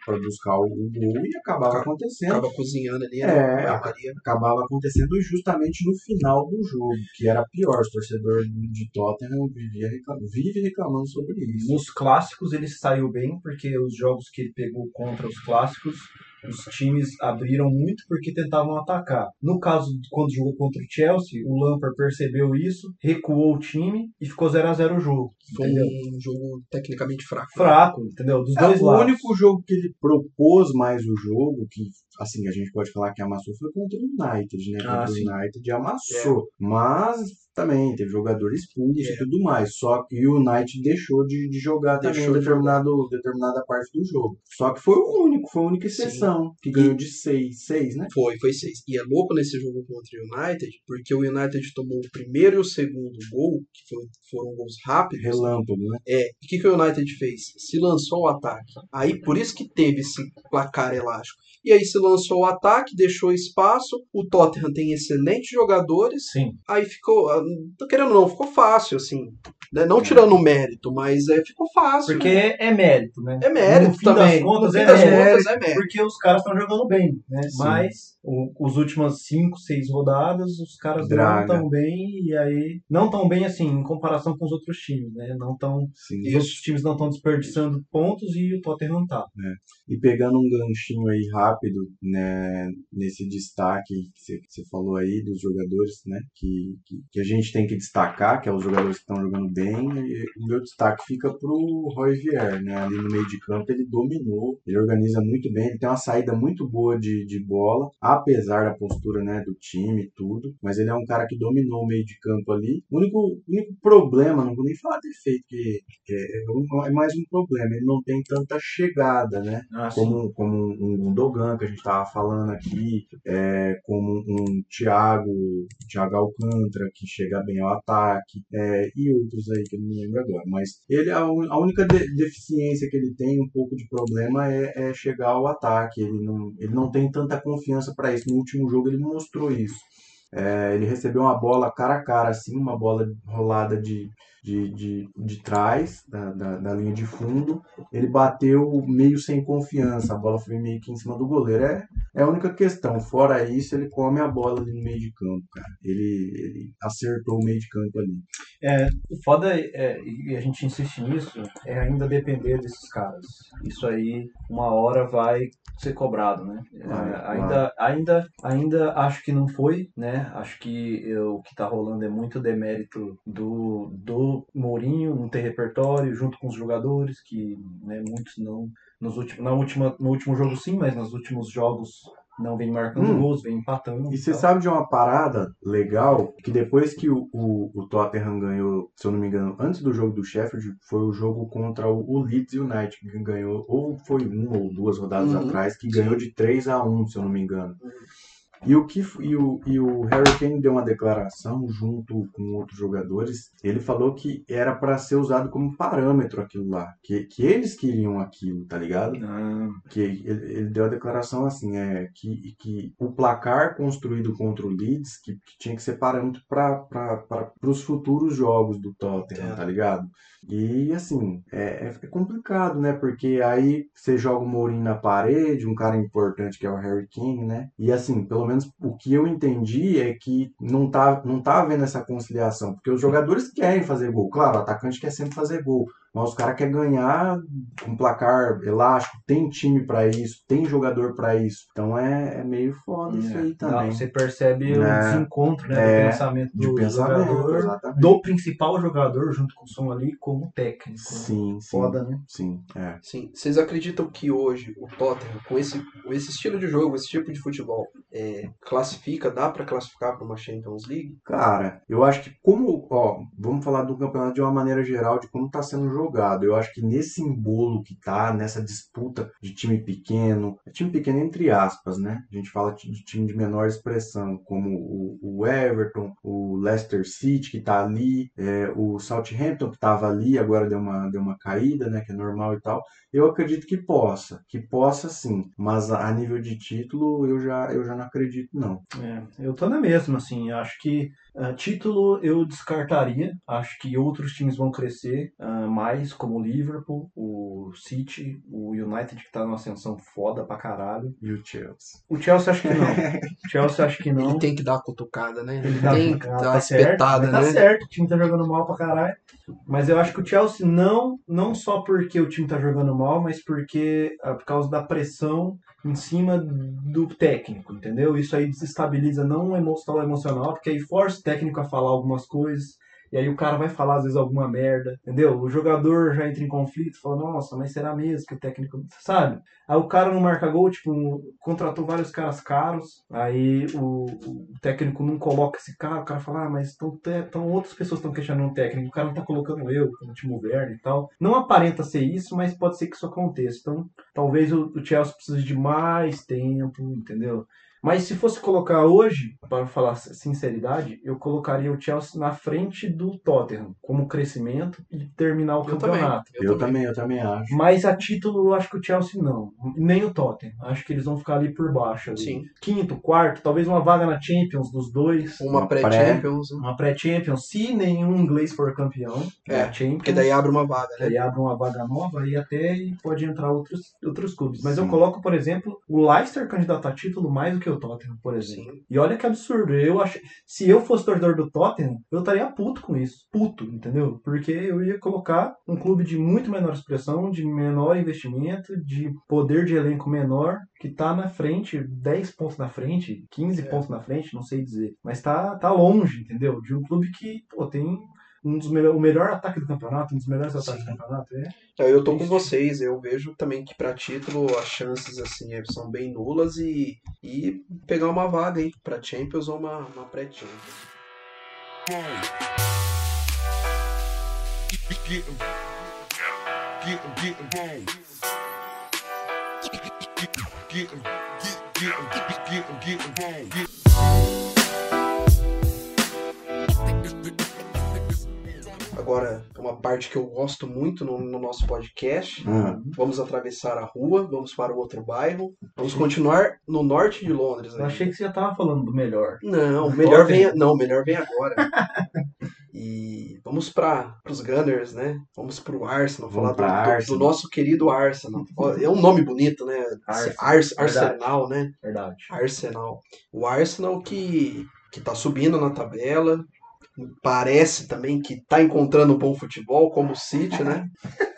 B: para buscar o gol e acabava acontecendo.
A: Acaba cozinhando ali,
B: É,
A: né? Vai Maria.
B: Acabava acontecendo justamente no final do jogo, que era pior. Os torcedores de Tottenham vivia recla- vive reclamando sobre isso.
C: Nos clássicos ele saiu bem, porque os jogos que ele pegou contra os clássicos, os times abriram muito porque tentavam atacar. No caso, quando jogou contra o Chelsea, o Lampard percebeu isso, recuou o time e ficou 0 a 0 o jogo.
A: Foi
C: entendeu?
A: um jogo tecnicamente fraco.
C: Fraco, entendeu? Dos
B: É,
C: dois
B: o
C: lados.
B: único jogo que ele propôs mais o jogo, que assim, a gente pode falar que amassou, foi contra o United, né?
C: Ah,
B: Contra
C: sim.
B: o United amassou. Mas também teve jogador expulso
A: É.
B: e tudo mais. Só que o United deixou de, de jogar também
A: Deixou de
B: determinado, determinada parte do jogo. Só que foi o único, foi a única exceção. Que ganhou de 6, 6, né?
A: Foi, foi seis. E é louco nesse jogo contra o United, porque o United tomou o primeiro e o segundo gol, que foi- foram gols rápidos.
B: Relâmpago, né?
A: É, e o que, que o United fez? Se lançou o ataque. Aí, por isso que teve esse placar elástico. E aí se lançou o ataque, deixou espaço. O Tottenham tem excelentes jogadores.
C: Sim.
A: Aí ficou, tô querendo não, ficou fácil, assim. né? Não tirando o mérito, mas é, ficou fácil.
C: Porque é mérito, né?
A: É mérito
C: no fim
A: também.
C: Das contas,
A: no fim
C: é
A: das
C: mérito.
A: contas, é mérito.
C: Porque os caras estão jogando bem, né?
B: Sim.
C: Mas o, os últimas 5, 6 rodadas, os caras
B: Draga.
C: não estão bem e aí não tão bem assim em comparação com os outros times, né? Não tão,
B: Sim.
C: os outros times não estão desperdiçando pontos e o Tottenham tá.
B: E pegando um ganchinho aí rápido, né, nesse destaque que você- que você falou aí dos jogadores, né, que, que, que a gente tem que destacar, que é os jogadores que estão jogando bem, e o meu destaque fica pro Roy Vier, né, ali no meio de campo ele dominou, ele organiza muito bem, ele tem uma saída muito boa de, de bola, apesar da postura, né, do time e tudo, mas ele é um cara que dominou o meio de campo ali. O único, único problema, não vou nem falar defeito, que é, é é mais um problema, ele não tem tanta chegada, né,
C: Ah,
B: como, como um Gundogan que a gente estava falando aqui, é, como um Thiago, Thiago Alcântara que chega bem ao ataque, é, e outros aí que eu não me lembro agora. Mas ele a, un- a única de- deficiência que ele tem, um pouco de problema, é, é chegar ao ataque. Ele não, ele não tem tanta confiança para isso. No último jogo ele mostrou isso. É, ele recebeu uma bola cara a cara, assim, uma bola rolada de, de, de, de trás, da, da, da linha de fundo. Ele bateu meio sem confiança, a bola foi meio que em cima do goleiro. É, é a única questão. Fora isso, ele come a bola ali no meio de campo, cara. Ele, ele acertou o meio de campo ali.
C: É, o foda é, é, e a gente insiste nisso, é ainda depender desses caras. Isso aí, uma hora vai ser cobrado, né? É,
B: Vai,
C: ainda, ainda, ainda acho que não foi, né? Acho que eu- o que tá rolando é muito demérito do, do Mourinho não ter repertório junto com os jogadores, que né, muitos não. Nos últimos, na última, no último jogo sim, mas nos últimos jogos não vem marcando
B: Hum.
C: gols, vem empatando.
B: E você sabe de uma parada legal? Que depois que o, o, o Tottenham ganhou, se eu não me engano, antes do jogo do Sheffield, foi o jogo contra o, o Leeds United que ganhou, ou foi uma ou duas rodadas
A: Uhum.
B: atrás, que ganhou de 3 a 1 se eu não me engano. E o, que, e, o, e o Harry Kane deu uma declaração junto com outros jogadores. Ele falou que era para ser usado como parâmetro aquilo lá. Que, que eles queriam aquilo, tá ligado?
C: Ah,
B: que ele, ele deu a declaração assim, é que, que o placar construído contra o Leeds que, que tinha que ser parâmetro para os futuros jogos do Tottenham,
A: É.
B: tá ligado? E assim, é, é- é complicado, né? Porque aí você joga o Mourinho na parede, um cara importante que é o Harry Kane, né? E assim, pelo menos o que eu entendi é que não tá, não tá havendo essa conciliação, porque os jogadores querem fazer gol. Claro, o atacante quer sempre fazer gol, mas os caras querem ganhar com placar elástico, tem time pra isso, tem jogador pra isso. Então é, é meio foda isso aí
C: Não,
B: também.
C: você percebe o
B: É.
C: desencontro né,
B: É,
C: do pensamento do
B: pensamento,
C: jogador,
B: exatamente.
C: do principal jogador junto com o som ali como técnico. né?
B: Sim, sim.
C: Foda, né?
B: Sim, é.
A: Sim, vocês acreditam que hoje o Tottenham, com esse, com esse estilo de jogo, esse tipo de futebol, é, classifica, dá para classificar para uma Champions League?
B: Cara, eu acho que como, ó, vamos falar do campeonato de uma maneira geral, de como tá sendo jogado. Eu acho que nesse embolo que tá, nessa disputa de time pequeno, time pequeno entre aspas, né? A gente fala de time de menor expressão, como o, Everton, o Leicester City, que tá ali, é, o Southampton, que tava ali, agora deu uma, deu uma caída, né? Que é normal e tal. Eu acredito que possa, que possa sim, mas a, a nível de título eu já, eu já não acredito, não.
C: É, eu tô na mesma, assim, acho que uh, título eu descartaria, acho que outros times vão crescer uh, mais, como o Liverpool, o City, o United que tá numa ascensão foda pra caralho.
B: E o Chelsea?
C: O Chelsea acho que não. o Chelsea acho que não.
A: Ele tem que dar a cutucada, né?
C: Tem que dar,
A: tem
C: tá
A: que dar uma
C: certo,
A: espetada,
C: mas
A: né?
C: Tá certo, o time tá jogando mal pra caralho. Mas eu acho que o Chelsea não, não só porque o time tá jogando mal, mas porque ah, por causa da pressão em cima do técnico, entendeu? Isso aí desestabiliza não o emocional, porque aí força o técnico a falar algumas coisas. E aí o cara vai falar às vezes alguma merda, entendeu? O jogador já entra em conflito, fala, nossa, mas será mesmo que o técnico. Sabe? Aí o cara não marca gol, tipo, contratou vários caras caros, aí o, o técnico não coloca esse cara, o cara fala, ah, mas tão, tão, outras pessoas estão questionando o técnico, o cara não tá colocando eu, como Timo Werner e tal. Não aparenta ser isso, mas pode ser que isso aconteça. Então, talvez o, o Chelsea precise de mais tempo, entendeu? Mas se fosse colocar hoje, para falar sinceridade, eu colocaria o Chelsea na frente do Tottenham, como crescimento e terminar o
A: Eu também.
C: campeonato.
B: Eu, também, eu também acho.
C: Mas a título eu acho que o Chelsea não. Nem o Tottenham. Acho que eles vão ficar ali por baixo. ali.
A: Sim.
C: Quinto, quarto, talvez uma vaga na Champions dos dois.
A: Uma pré-Champions, né?
C: Uma pré-Champions, se nenhum inglês for campeão
A: É,
C: da Champions.
A: porque daí abre uma vaga, né?
C: Aí abre uma vaga nova e até pode entrar outros, outros clubes. Mas eu
B: Sim.
C: coloco, por exemplo, o Leicester candidato a título mais do que o Tottenham, por exemplo.
A: Sim.
C: E olha que absurdo. Eu acho, se eu fosse torcedor do Tottenham, eu estaria puto com isso. Puto, entendeu? Porque eu ia colocar um clube de muito menor expressão, de menor investimento, de poder de elenco menor, que tá na frente, 10 pontos na frente, 15
A: É.
C: pontos na frente, não sei dizer. Mas tá, tá longe, entendeu? De um clube que, pô, tem um dos melhor, o melhor ataque do campeonato, um dos melhores ataques
A: Sim.
C: do campeonato. É.
A: Então, eu tô com vocês, eu vejo também que pra título as chances assim são bem nulas e, e pegar uma vaga aí pra Champions ou uma, uma pré-Champions. Agora, uma parte que eu gosto muito no, no nosso podcast.
B: Ah,
A: Vamos atravessar a rua, vamos para o outro bairro. Vamos continuar no norte de Londres.
C: Eu
A: né?
C: achei que você já tava falando do melhor.
A: Não, o melhor vem, não, melhor vem agora. e vamos para os Gunners, né? Vamos para o Arsenal, falar
B: Vamos pra
A: do, do- do
B: Arsenal.
A: nosso querido Arsenal. É um nome bonito, né?
C: Arsenal,
A: Ars-
C: verdade.
A: Arsenal, né?
C: Verdade.
A: Arsenal. O Arsenal que, que tá subindo na tabela. Parece também que tá encontrando um bom futebol, como o City, né?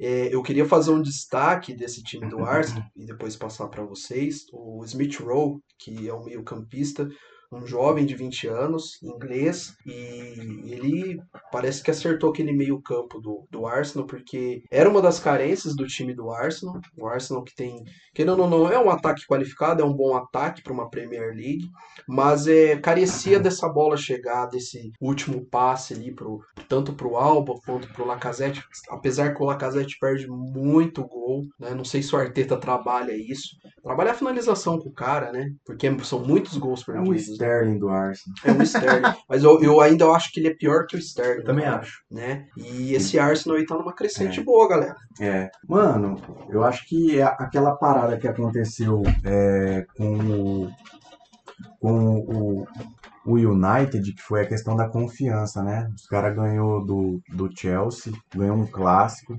A: É, eu queria fazer um destaque desse time do Arsenal e depois passar para vocês. O Smith Rowe, que é um meio-campista, um jovem de 20 anos, inglês, e ele parece que acertou aquele meio-campo do, do Arsenal, porque era uma das carências do time do Arsenal. O Arsenal que tem, querendo ou não, é um ataque qualificado, é um bom ataque para uma Premier League, mas é, carecia dessa bola chegar, desse último passe ali, pro, tanto para o Alba quanto para o Lacazette, apesar que o Lacazette perde muito gol, né? não sei se o Arteta trabalha isso, trabalha a finalização com o cara, né? Porque são muitos gols perdidos. Né?
B: Sterling do Arsenal.
A: É o Sterling. Mas eu, eu ainda acho que ele é pior que o Sterling.
C: Eu também
A: cara,
C: acho.
A: Né? E esse Arsenal aí tá numa crescente
B: É.
A: boa, galera.
B: É, mano, eu acho que é aquela parada que aconteceu é, com, o, com o, o United, que foi a questão da confiança, né? Os caras ganhou do, do Chelsea, ganhou um clássico.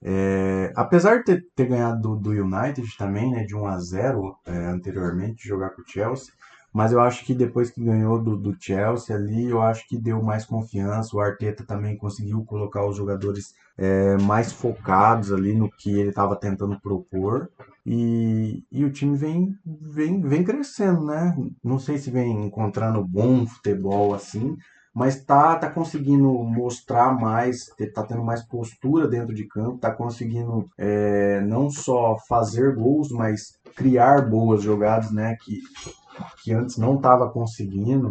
B: É, apesar de ter, ter ganhado do, do United também, né, de 1 a 0 é, anteriormente, de jogar com o Chelsea, mas eu acho que depois que ganhou do, do Chelsea ali, eu acho que deu mais confiança. O Arteta também conseguiu colocar os jogadores é, mais focados ali no que ele estava tentando propor. E, e o time vem, vem, vem crescendo, né? Não sei se vem encontrando bom futebol assim, mas tá, tá conseguindo mostrar mais, tá tendo mais postura dentro de campo, tá conseguindo é, não só fazer gols, mas criar boas jogadas, né? Que, que antes não estava conseguindo,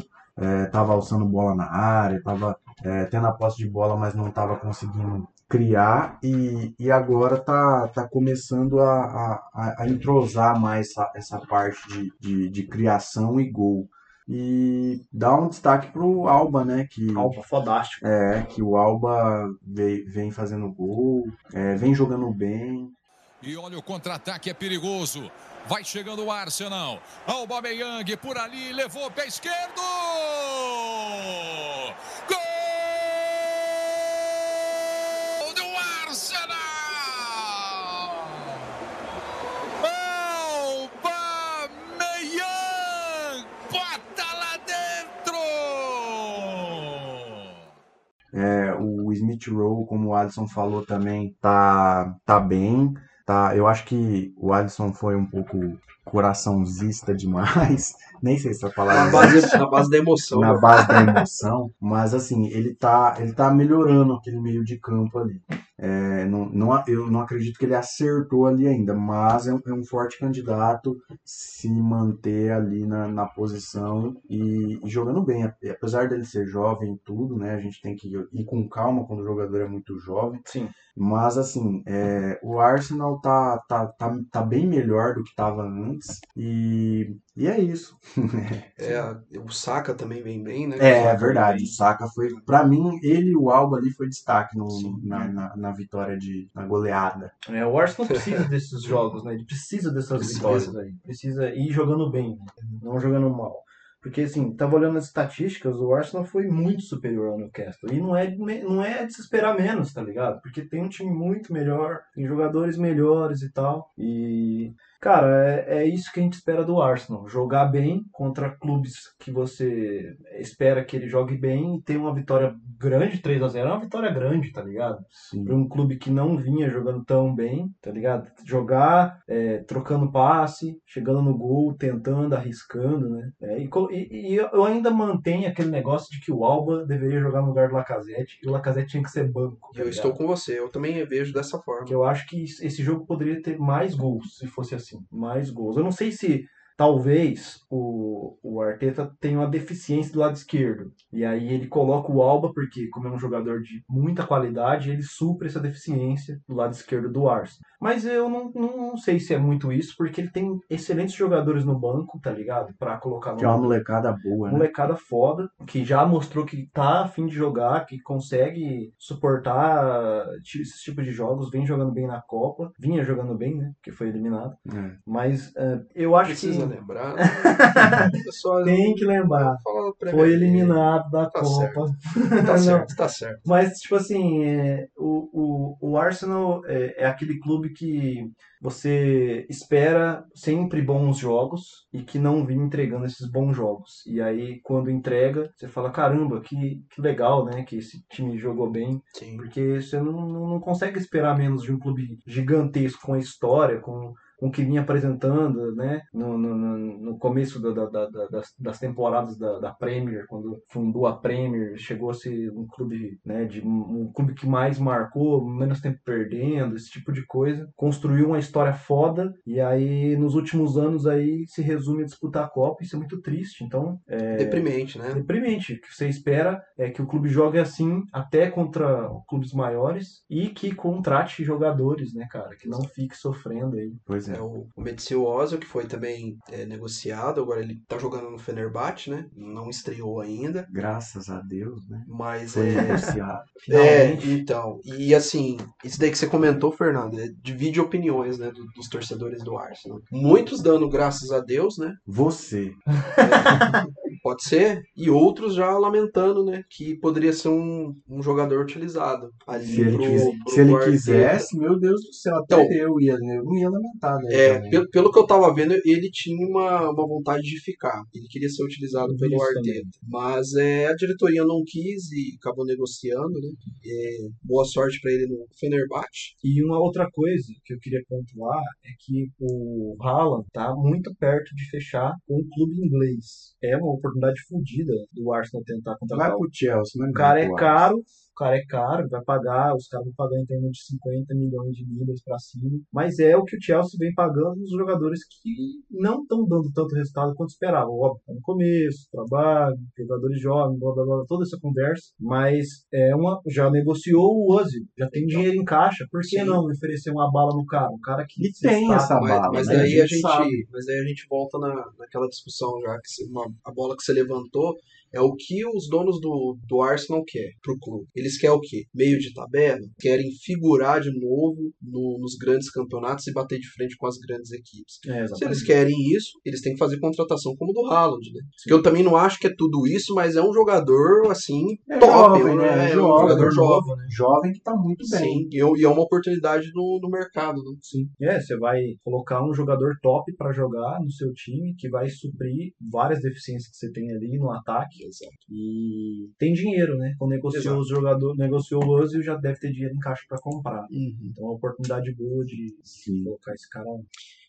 B: estava alçando bola na área, estava é, tendo a posse de bola, mas não estava conseguindo criar e, e agora tá, tá começando a, a, a entrosar mais essa, essa parte de, de, de criação e gol. E dá um destaque pro Alba, né? Que,
C: Alba, fodástico.
B: É, que o Alba vem, vem fazendo gol, é, vem jogando bem.
G: E olha o contra-ataque, é perigoso. Vai chegando o Arsenal. Alba Meyang por ali, levou pé esquerdo! Gol do Arsenal! Alba Meyang! Bota lá dentro!
B: É, o Smith Rowe, como o Alisson falou também, tá, tá bem. Tá, eu acho que o Alisson foi um pouco coraçãozista demais. Nem sei se essa palavra
A: Na base, na base da emoção.
B: na
A: né?
B: base da emoção, mas assim, ele tá, ele tá melhorando aquele meio de campo ali. É, não, não, eu não acredito que ele acertou ali ainda, mas é um, é um forte candidato se manter ali na, na posição e, e jogando bem. Apesar dele ser jovem e tudo, né? A gente tem que ir com calma quando o jogador é muito jovem.
C: Sim.
B: Mas assim, é, o Arsenal tá, tá, tá, tá bem melhor do que estava antes. E, e é isso.
A: É, o Saka também vem bem, né?
B: É, é verdade. O Saka foi. Pra mim, ele e o Alba ali foi destaque no,
A: Sim.
B: na, na, na vitória de. na goleada.
C: É, o Arsenal precisa desses jogos, né? Ele precisa dessas
A: Precisa.
C: vitórias aí. Precisa ir jogando bem, né? não jogando mal. Porque, assim, tava olhando as estatísticas, o Arsenal foi muito superior ao Newcastle. E não é, não é de se esperar menos, tá ligado? Porque tem um time muito melhor, tem jogadores melhores e tal. E, cara, é, é isso que a gente espera do Arsenal. Jogar bem contra clubes que você espera que ele jogue bem e ter uma vitória grande, 3 a 0 é uma vitória grande, tá ligado?
B: Sim.
C: para um clube que não vinha jogando tão bem, tá ligado? Jogar, é, trocando passe, chegando no gol, tentando, arriscando, né? É, e, e- e eu ainda mantenho aquele negócio de que o Alba deveria jogar no lugar do Lacazette e o Lacazette tinha que ser banco. tá
A: Eu estou com você, eu também vejo dessa forma.
C: Porque eu acho que esse jogo poderia ter mais gols, se fosse assim. Mais gols. Eu não sei se talvez o, o Arteta tenha uma deficiência do lado esquerdo. E aí ele coloca o Alba, porque como é um jogador de muita qualidade, ele supre essa deficiência do lado esquerdo do Arsenal. Mas eu não, não, não sei se é muito isso, porque ele tem excelentes jogadores no banco, tá ligado? Pra colocar no
B: Que é uma molecada boa, né?
C: molecada foda, que já mostrou que tá afim de jogar, que consegue suportar esse tipo de jogos, vem jogando bem na Copa, vinha jogando bem, né? Porque foi eliminado.
B: É.
C: Mas eh, eu acho
A: Precisa
C: que
A: lembrar. né?
C: Tem que lembrar. Foi eliminado da
A: Tá
C: Copa.
A: Tá
C: Não,
A: certo, tá certo.
C: mas, tipo assim, é, o, o, o Arsenal é, é aquele clube que você espera sempre bons jogos e que não vem entregando esses bons jogos. E aí, quando entrega, você fala: caramba, que, que legal, né? Que esse time jogou bem.
A: Sim.
C: Porque você não, não não consegue esperar menos de um clube gigantesco com a história, com, com o que vinha apresentando, né? No, no, no- começo da- da- da- da- das, das temporadas da, da Premier, quando fundou a Premier, chegou a ser um clube, né? De um, clube que mais marcou, menos tempo perdendo, esse tipo de coisa. Construiu uma história foda e aí nos últimos anos aí se resume a disputar a Copa. Isso é muito triste. Então
A: Deprimente, né?
C: deprimente. O que você espera é que o clube jogue assim, até contra clubes maiores, e que contrate jogadores, né, cara? Que não fique sofrendo aí.
B: Pois é.
A: É o, o Metsil Ozil, que foi também é, negociado, agora ele tá jogando no Fenerbahçe, né? Não estreou ainda,
B: Graças a Deus, né?
A: mas
B: Foi
A: é.
B: negociado.
A: É, então, e assim, isso daí que você comentou, Fernando, é, divide opiniões, né, do- dos torcedores do Arsenal. Muitos dando graças a Deus, né,
B: Você.
A: pode ser, e outros já lamentando, né, que poderia ser um, um jogador utilizado ali
B: Se ele,
A: pro-
B: quis-
A: pro
B: se ele quisesse, meu Deus do céu, até
A: Então,
B: eu ia, eu não ia lamentar, né?
A: É, pelo, pelo que eu tava vendo, ele tinha uma, uma vontade de ficar. Ele queria ser utilizado
C: Eu
A: pelo Arteta.
C: também.
A: Mas é, a diretoria não quis e acabou negociando, né? É, boa sorte pra ele no Fenerbahçe.
C: E uma outra coisa que eu queria pontuar é que o Haaland tá muito perto de fechar com o clube inglês. É uma oportunidade oportunidade fodida do Arsenal tentar
B: Vai
C: contratar o
B: pro Chelsea, né?
C: o cara é caro, cara é caro, vai pagar, os caras vão pagar em torno de 50 milhões de libras pra cima. Mas é o que o Chelsea vem pagando nos jogadores que não estão dando tanto resultado quanto esperava. Óbvio, tá no começo, trabalho, jogadores jovens, blá blá blá, toda essa conversa. Mas é uma, já negociou o Ozil, já tem dinheiro em caixa, por que
A: Sim.
C: não oferecer uma bala no cara? Um cara que
B: tem essa
A: Mas,
B: bala,
A: mas
B: né?
A: daí
B: A
A: a
B: gente
A: gente,
B: sabe.
A: mas daí a gente volta na, naquela discussão já que uma, a bola que você levantou é o que os donos do, do Arsenal querem pro clube. Eles querem o quê? Meio de tabela, querem figurar de novo no- nos grandes campeonatos e bater de frente com as grandes equipes.
C: É,
A: Se eles querem isso, eles têm que fazer contratação como o do Haaland, né? Que eu também não acho que é tudo isso, mas é um jogador assim
B: É
A: top,
B: jovem,
A: né? É um
B: Jovem,
A: jogador jovem.
C: novo, né?
B: Jovem que tá muito bem.
A: Sim, e, e é uma oportunidade no, no mercado, né? Sim.
C: É, você vai colocar um jogador top pra jogar no seu time que vai suprir várias deficiências que você tem ali no ataque. E tem dinheiro, né? Quando negociou
A: Exato.
C: os jogadores, negociou o Ozil, já deve ter dinheiro em caixa pra comprar.
A: Uhum.
C: Então é uma oportunidade boa de
B: Sim.
C: colocar esse cara lá.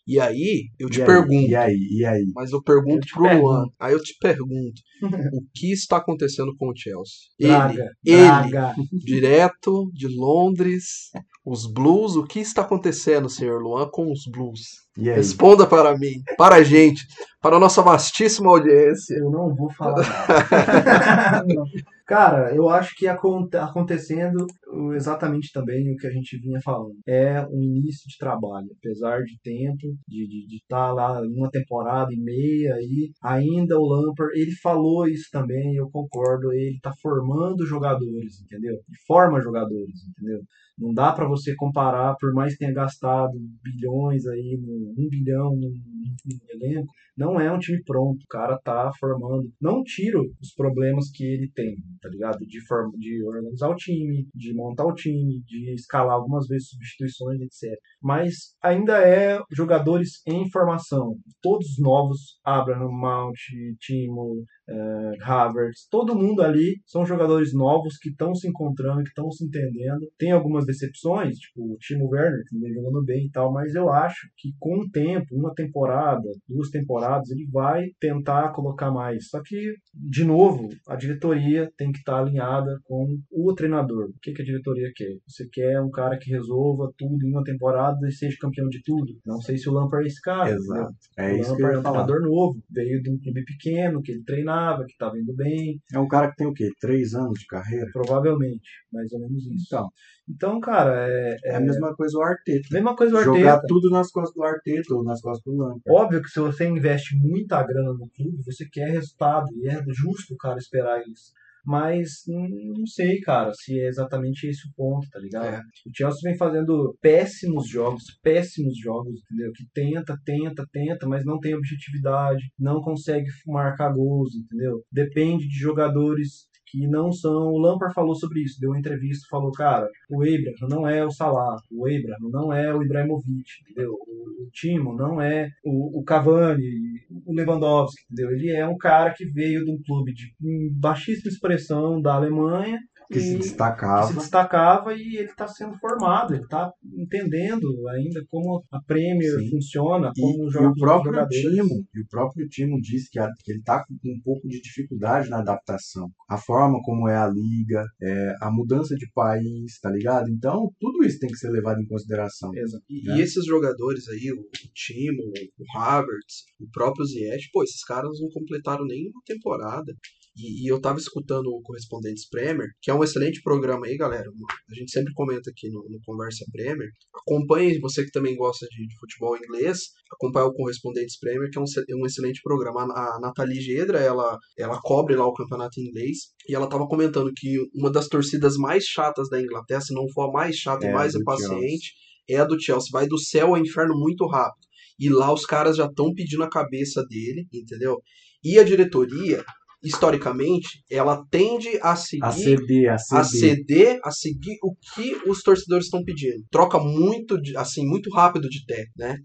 A: E aí, eu te
B: E aí?
A: pergunto,
B: E aí? E aí?
A: mas eu pergunto
C: Eu te
A: pro
C: pergunto.
A: Luan. Aí eu te pergunto, o que está acontecendo com o Chelsea?
C: Braga,
A: ele, ele,
C: Braga.
A: direto de Londres, os Blues, o que está acontecendo, senhor Luan, com os Blues? Responda para mim, para a gente, para a nossa vastíssima audiência.
C: Eu não vou falar nada. Cara, eu acho que acon- acontecendo exatamente também o que a gente vinha falando. É um início de trabalho. Apesar de tempo, de estar lá uma temporada e meia aí, ainda o Lampard, ele falou isso também, eu concordo, ele tá formando jogadores, entendeu? E forma jogadores, entendeu? Não dá pra você comparar, por mais que tenha gastado bilhões aí, um bilhão no, no elenco, não é um time pronto. O cara tá formando. Não tiro os problemas que ele tem, tá ligado? De, forma, de organizar o time, de montar o time, de escalar algumas vezes substituições, etc. Mas ainda é jogadores em formação. Todos novos, Abraham, Mount, Timo, eh, Havertz, todo mundo ali são jogadores novos que estão se encontrando, que estão se entendendo. Tem algumas decepções, tipo o Timo Werner, que vem jogando bem e tal, mas eu acho que com o tempo, uma temporada, duas temporadas, ele vai tentar colocar mais. Só que, de novo, a diretoria tem que estar alinhada com o treinador. O que, que a diretoria quer? Você quer um cara que resolva tudo em uma temporada e seja campeão de tudo? Não sei se o Lampard é esse cara.
B: Exato. É
C: o
B: isso que
C: Lampard
B: eu
C: é um treinador novo, veio de um clube pequeno, que ele treinava, que estava indo bem,
B: É um cara que tem o quê? Três anos de carreira?
C: provavelmente, mais ou menos isso.
B: Então,
C: Então, cara, é,
B: é a mesma coisa o Arteta.
C: mesma coisa o
B: Jogar
C: Arteta.
B: tudo nas costas do Arteta ou nas costas do Lampard.
C: Óbvio que se você investe muita grana no clube, você quer resultado, e é justo o cara esperar isso. Mas não sei, cara, se é exatamente esse o ponto, tá ligado?
A: É.
C: O Chelsea vem fazendo péssimos jogos, péssimos jogos, entendeu? Que tenta, tenta, tenta, mas não tem objetividade, não consegue marcar gols, entendeu? Depende de jogadores que não são. O Lampard falou sobre isso, deu uma entrevista, falou, cara, o Abraham não é o Salah, o Abraham não é o Ibrahimovic, entendeu? O, o Timo não é o, o Cavani, o Lewandowski, entendeu? Ele é um cara que veio de um clube de baixíssima expressão da Alemanha
B: Que se
C: e-
B: destacava.
C: que se destacava e ele está sendo formado, ele está entendendo ainda como a Premier
B: Sim.
C: funciona,
B: E,
C: como
B: e
C: joga
B: o próprio
C: jogadores.
B: Timo, e o próprio Timo disse que, a- que ele está com um pouco de dificuldade na adaptação. A forma como é a liga, é, a mudança de país, tá ligado? Então, tudo isso tem que ser levado em consideração.
C: Exato.
A: E,
B: né?
A: e esses jogadores aí, o, o Timo, o Havertz, o próprio Ziyech, pô, esses caras não completaram nem uma temporada. E, e eu tava escutando o Correspondentes Premier, que é um excelente programa aí, galera. A gente sempre comenta aqui no, no Conversa Premier. Acompanhe, você que também gosta de, de futebol inglês, acompanhe o Correspondentes Premier, que é um, ce- um excelente programa. A, a Nathalie Gedra, ela, ela cobre lá o campeonato inglês, e ela tava comentando que uma das torcidas mais chatas da Inglaterra, se não for a mais chata
B: É
A: e mais impaciente, é a do Chelsea. Vai do céu ao inferno muito rápido. E lá os caras já estão pedindo a cabeça dele, entendeu? E a diretoria historicamente, ela tende a seguir
B: A ceder, a ceder.
A: a ceder, a seguir o que os torcedores estão pedindo. Troca muito, de- assim, muito rápido de técnico, né?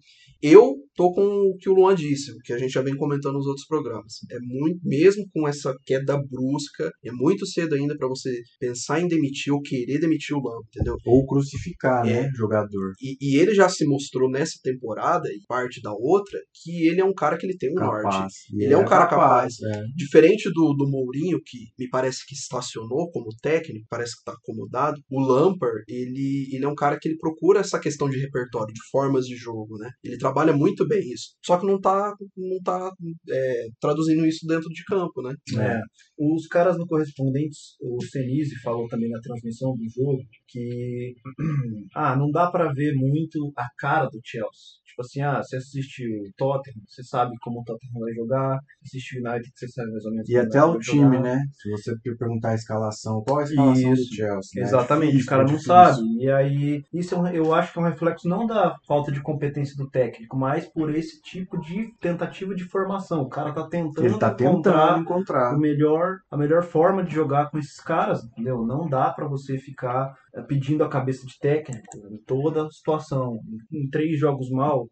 A: Eu tô com o que o Luan disse, o que a gente já vem comentando nos outros programas. É muito, mesmo com essa queda brusca, é muito cedo ainda para você pensar em demitir ou querer demitir o Lamp, entendeu?
B: Ou crucificar,
A: É.
B: né, jogador.
A: E, e ele já se mostrou nessa temporada e parte da outra que ele é um cara que ele tem um norte.
B: Capaz. E
A: Ele é um cara capaz.
B: é.
A: Diferente do, do Mourinho, que me parece que estacionou como técnico, parece que está acomodado, o Lampard, ele, ele é um cara que ele procura essa questão de repertório, de formas de jogo, né? Ele trabalha muito bem isso. Só que não tá, não tá é, traduzindo isso dentro de campo, né?
C: É. Os caras no Correspondentes, o Senise falou também na transmissão do jogo que ah, não dá pra ver muito a cara do Chelsea. Tipo assim, ah, você assiste o Tottenham, você sabe como o Tottenham vai jogar, assiste o United, você sabe mais ou menos
B: E até o time,
C: jogar.
B: né? Se você perguntar a escalação, qual a escalação
C: Isso,
B: do Chelsea? né?
C: Exatamente,
B: Difícil,
C: o cara
B: é
C: não sabe. E aí, isso é eu acho que é um reflexo não da falta de competência do técnico, mas por esse tipo de tentativa de formação. O cara tá tentando
B: Ele tá
C: encontrar
B: tentando encontrar.
C: o melhor, a melhor forma de jogar com esses caras, entendeu? Não dá pra você ficar pedindo a cabeça de técnico em toda situação. Em, três jogos mal,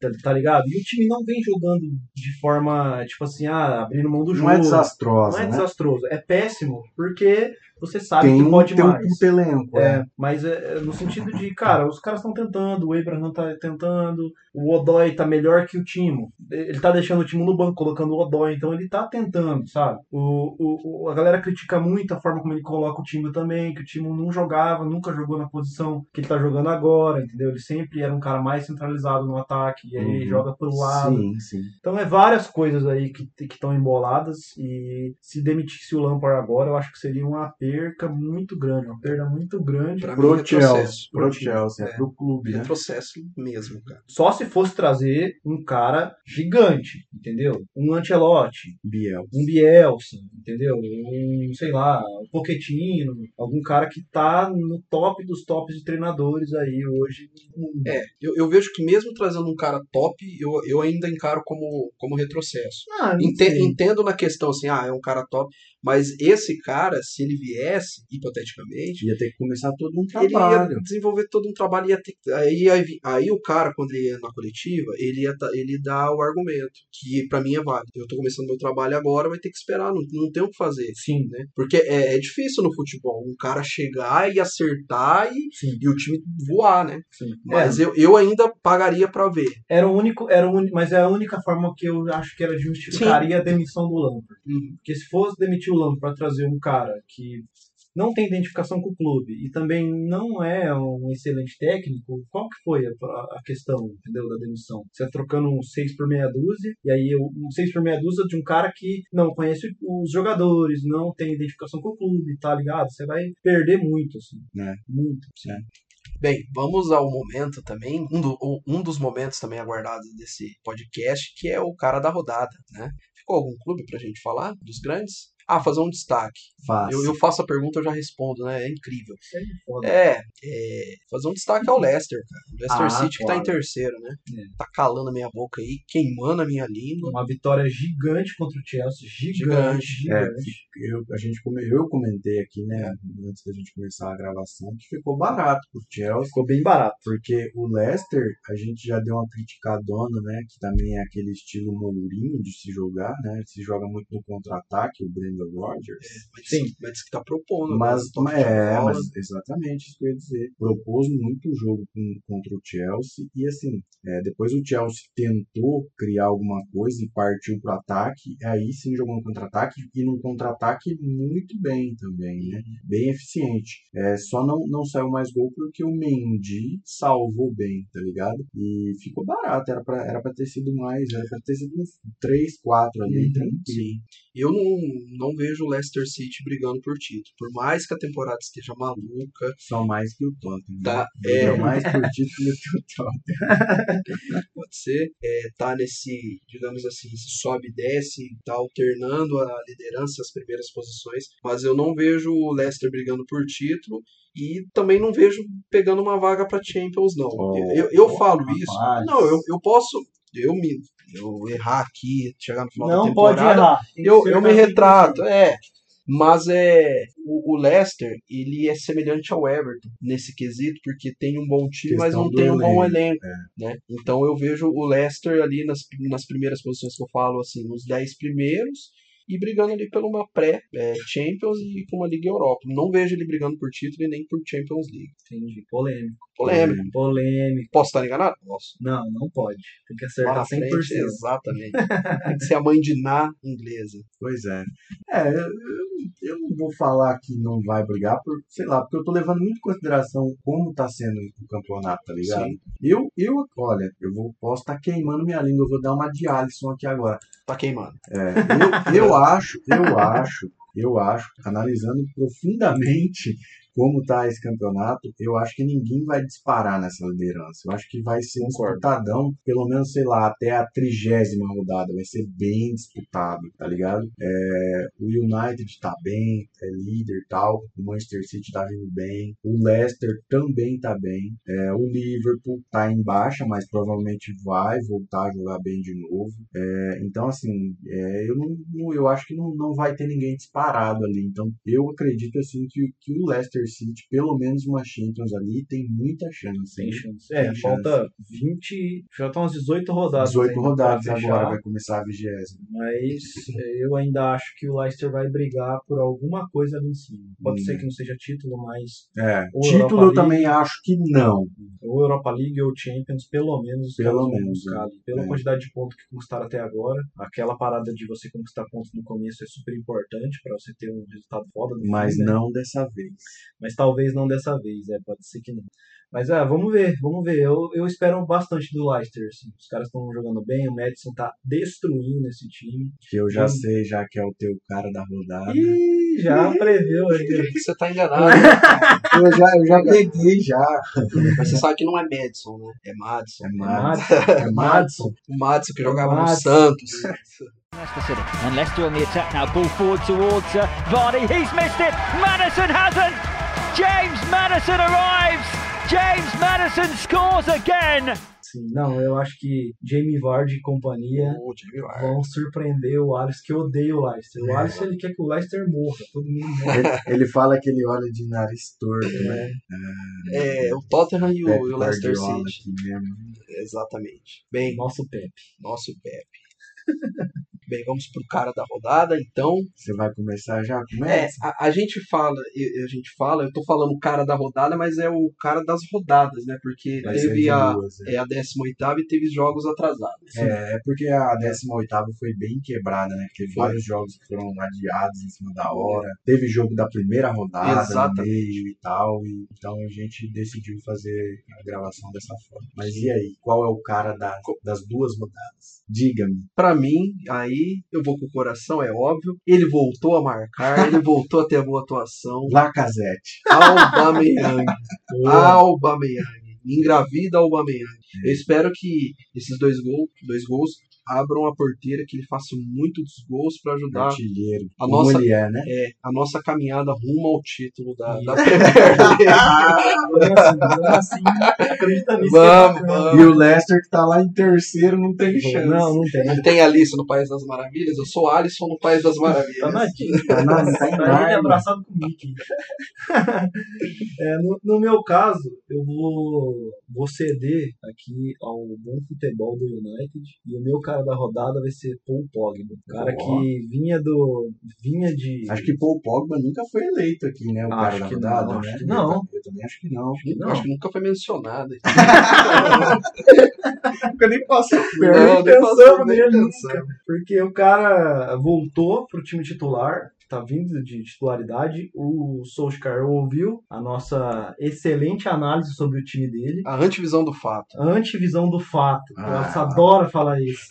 C: tá, tá ligado? E o time não vem jogando de forma, tipo assim, ah, abrindo mão do jogo.
B: Não é desastrosa,
C: Não é
B: né?
C: desastroso, é péssimo, porque você sabe
B: Tem
C: que
B: um,
C: pode
B: tem um
C: mais.
B: puto elenco,
C: É,
B: é.
C: mas é, é no sentido de, cara, os caras estão tentando, o Abraham tá tentando, o Odói tá melhor que o Timo. Ele tá deixando o Timo no banco, colocando o Odói, então ele tá tentando, sabe? O, o, a galera critica muito a forma como ele coloca o Timo também, que o Timo não jogava, nunca jogou na posição que ele tá jogando agora, entendeu? Ele sempre era um cara mais centralizado no ataque, e aí
B: Uhum.
C: joga pro lado.
B: Sim, sim.
C: Então é várias coisas aí que estão emboladas e se demitisse o Lampard agora, eu acho que seria uma perca muito grande, uma perda muito grande.
A: Pra mim,
B: Pro
A: retrocesso.
B: Chelsea, pro Chelsea, é pro clube, né?
A: Retrocesso mesmo, cara.
C: Só se fosse trazer um cara gigante, entendeu? Um Ancelotti,
B: Biel.
C: um Bielsa, entendeu? Um, sei lá, um Pochettino, algum cara que tá no top dos tops de treinadores aí hoje no mundo.
A: É, eu, eu vejo que mesmo trazendo um cara top, eu, eu ainda encaro como, como retrocesso.
C: Ah,
A: Ente- entendo na questão assim, ah, é um cara top, mas esse cara, se ele viesse, hipoteticamente,
B: Ia ter que começar todo um
A: ele ia
B: trabalho.
A: desenvolver todo um trabalho, ia ter, aí, aí, aí o cara, quando ele ia na coletiva, ele ia ta- ele dá o argumento, que pra mim é válido. Eu tô começando meu trabalho agora, vai ter que esperar, não, não tem o que fazer.
C: Sim,
A: Né? Porque é, é difícil no futebol, um cara chegar e acertar e,
C: sim,
A: e o time voar, né?
C: sim.
A: Mas eu, eu ainda pagaria pra ver.
C: Era o único, era o mas é a única forma que eu acho que era justificaria a demissão do Lampard.
A: Uhum.
C: Porque se fosse demitir o Lampard para trazer um cara que não tem identificação com o clube e também não é um excelente técnico, qual que foi a, a questão, entendeu, da demissão? Você tá trocando um 6 por meia dúzia, e aí um 6 por meia dúzia de um cara que não conhece os jogadores, não tem identificação com o clube, tá ligado? Você vai perder muito, assim.
B: É.
C: Muito.
A: Bem, vamos ao momento também, um, do- um dos momentos também aguardados desse podcast, que é o cara da rodada, né? Ficou algum clube pra gente falar dos grandes? Ah, fazer um destaque. Eu, eu faço a pergunta, eu já respondo, né? É incrível.
C: É.
A: É, é, fazer um destaque ao Leicester, cara. O Leicester
C: Ah,
A: City que tá em
C: claro.
A: terceiro, né?
C: É.
A: Tá calando a minha boca aí, queimando a minha língua.
C: Uma vitória gigante contra o Chelsea, gigante,
A: Gigante.
B: É,
C: gigante.
B: eu, a gente eu comentei aqui, né, antes da gente começar a gravação, que ficou barato pro Chelsea,
C: Ficou bem barato.
B: porque o Leicester, a gente já deu uma criticadona, né, que também é aquele estilo Mourinho de se jogar, né, se joga muito no contra-ataque, o Brendan Rodgers.
A: Mas,
C: Sim.
A: mas diz que tá propondo.
B: Mas,
A: né?
B: Mas
A: de
B: é, mas exatamente isso que eu ia dizer. Propôs muito o jogo com- contra o Chelsea e assim, é, depois o Chelsea tentou criar alguma coisa e partiu pro ataque, aí sim jogou no contra-ataque e num contra-ataque muito bem também, né? Bem eficiente. É, só não, não saiu mais gol porque o Mendy salvou bem, tá ligado? E ficou barato, era pra, era pra ter sido mais, era pra ter sido uns 3, 4 ali,
C: Uhum,
B: tranquilo.
A: Sim. Eu não, não vejo o Leicester City brigando por título. Por mais que a temporada esteja maluca,
B: Só mais que o Tottenham.
A: Tá,
B: né?
A: É.
B: mais por título que o Tottenham.
A: pode ser, é, tá nesse, digamos assim, sobe e desce, tá alternando a liderança, as primeiras posições, mas eu não vejo o Leicester brigando por título e também não vejo pegando uma vaga para Champions, não.
B: Oh,
A: eu eu
B: oh,
A: falo
B: rapaz.
A: isso. Não, eu, eu posso, eu me eu errar aqui, chegar no final da
C: Não pode
A: temporada.
C: errar. Tem que
A: Eu, eu me retrato, é. Mas é o, o Leicester, ele é semelhante ao Everton nesse quesito, porque tem um bom time, mas não tem um bom
B: elenco,
A: elenco. Né? Então eu vejo o Leicester ali nas, nas primeiras posições que eu falo, assim, nos 10 primeiros, e brigando ali pela uma pré-Champions e com uma Liga Europa. Não vejo ele brigando por título e nem por Champions League.
C: Entendi. Polêmico.
A: Polêmico.
C: Polêmico.
A: Posso estar enganado? Posso.
C: Não, não pode. Tem que
A: Lá
C: acertar
A: na
C: 100%.
A: frente, exatamente. Tem que ser a mãe de Ná inglesa.
B: Pois é. É, eu, eu- não vou falar que não vai brigar, por, sei lá, porque eu tô levando muito em consideração como tá sendo o campeonato, tá ligado?
A: Sim.
B: Eu, eu, olha, eu vou, posso estar queimando minha língua, eu vou dar uma de Alisson aqui agora.
A: Tá queimando.
B: É, eu, eu acho, eu acho, eu acho, analisando profundamente como tá esse campeonato, eu acho que ninguém vai disparar nessa liderança. Eu acho que vai ser um disputadão, pelo menos, sei lá, até a trigésima rodada. Vai ser bem disputado, tá ligado? É, o United tá bem, é líder e tal. O Manchester City tá vindo bem. O Leicester também tá bem. É, o Liverpool tá em baixa, mas provavelmente vai voltar a jogar bem de novo. É, então, assim, é, eu, não- eu acho que não, não vai ter ninguém disparado ali. Então, eu acredito, assim, que, que o Leicester City, pelo menos uma Champions ali, tem muita chance.
C: Tem
B: hein?
C: chance. É,
B: Tem
C: falta 20. Já estão umas 18 rodadas.
B: 18
C: ainda pra
B: rodadas agora, vai começar a vigésima.
C: Mas é, eu ainda acho que o Leicester vai brigar por alguma coisa ali em cima. Pode
B: Hum.
C: ser que não seja título, mas
B: É, título
C: Europa
B: eu
C: League.
B: também acho que não.
C: ou Europa League ou Champions, pelo menos. os
B: Pelo menos,
C: buscar
B: né?
C: ali. Pela
B: É.
C: quantidade de pontos que conquistaram até agora. Aquela parada de você conquistar pontos no começo é super importante para você ter um resultado foda no
B: Mas
C: fim, né?
B: não dessa vez.
C: Mas talvez não dessa vez, é, pode ser que não. Mas é, vamos ver, vamos ver. Eu, eu espero bastante do Leicester. Assim. Os caras estão jogando bem, o Madison tá destruindo esse time.
B: Que eu já sei, já que é o teu cara da rodada.
C: Ih, já previu aí.
A: Você tá enganado.
B: Eu já, eu já peguei já.
A: Mas você sabe que não é Madison, né? É Madison.
B: É
C: É
B: Madison.
C: Madison.
B: É Madison.
A: O Madison que jogava no
C: Madison.
A: Santos.
F: Leicester City. And Leicester on the attack now. Ball forward towards uh, Vardy. He's missed it. Madison hasn't. James Madison arrives. James Madison scores again.
C: Sim, não, eu acho que Jamie Vardy e companhia
A: O Jamie Vardy.
C: vão surpreender o Alisson, que odeia o Leicester. O
B: É.
C: Alisson ele quer que o Leicester morra. Todo mundo morra.
B: Ele, ele fala que ele olha de nariz torto, né?
A: É, o Tottenham e o, e o Leicester City. Exatamente. Bem,
C: Nosso Pepe.
A: nosso Pepe. Bem, vamos pro cara da rodada, então.
B: Você vai começar já?
A: É,
B: Começa.
A: a, a gente fala, a gente fala, eu tô falando cara da rodada, mas é o cara das rodadas, né? Porque
B: Vai
A: teve a,
B: duas, né?
A: é a 18 e teve jogos atrasados.
B: É, é porque a 18 foi bem quebrada, né? Teve
A: Foi.
B: vários jogos que foram adiados em cima da hora. Teve jogo da primeira rodada
A: Exatamente.
B: meio e tal. E, então a gente decidiu fazer a gravação dessa forma. Mas e aí? Qual é o cara da- das duas rodadas? Diga-me.
A: Pra mim, aí eu vou com o coração, é óbvio. Ele voltou a marcar, ele voltou a ter a boa atuação.
B: Lacazette.
A: Aubameyang. Aubameyang. Engravida Aubameyang. Eu espero que esses dois, gol, dois gols abram a porteira, que ele faça muito dos gols pra ajudar
B: Artilheiro.
A: A nossa-
B: Mulher, né?
A: é, a nossa caminhada rumo ao título da, da. Premier League.
C: Vamos assim, vamos assim. Acredita nisso.
A: Vamos,
C: que é bacana.
B: E o Leicester que tá lá em terceiro não tem chance.
C: Não, não tem.
A: Não tem Alice no País das Maravilhas? Eu sou Alisson no País das
C: Tá
A: Maravilhas.
B: Tá na- tá em
C: Tá ele
B: Narnia.
C: abraçado com o Mickey. É, no, no meu caso, eu vou, vou ceder aqui ao bom futebol do United. E o meu cara da rodada vai ser Paul Pogba. O cara que vinha do. vinha de.
B: Acho que Paul Pogba nunca foi eleito aqui, né? O
C: Acho
B: cara da
C: que
B: rodada,
C: não,
B: né?
C: acho que não.
B: Eu, eu também acho que não.
C: não.
A: Acho que nunca foi mencionado.
B: Nunca nem passou
A: Não, nem
C: pensamos
A: nem
C: nele
A: pensamos.
C: Porque o cara voltou pro time titular, tá vindo de titularidade. O Solskjaer ouviu a nossa excelente análise sobre o time dele.
A: A antivisão do fato.
C: A antivisão do fato.
B: Ah.
C: Alisson adora falar isso.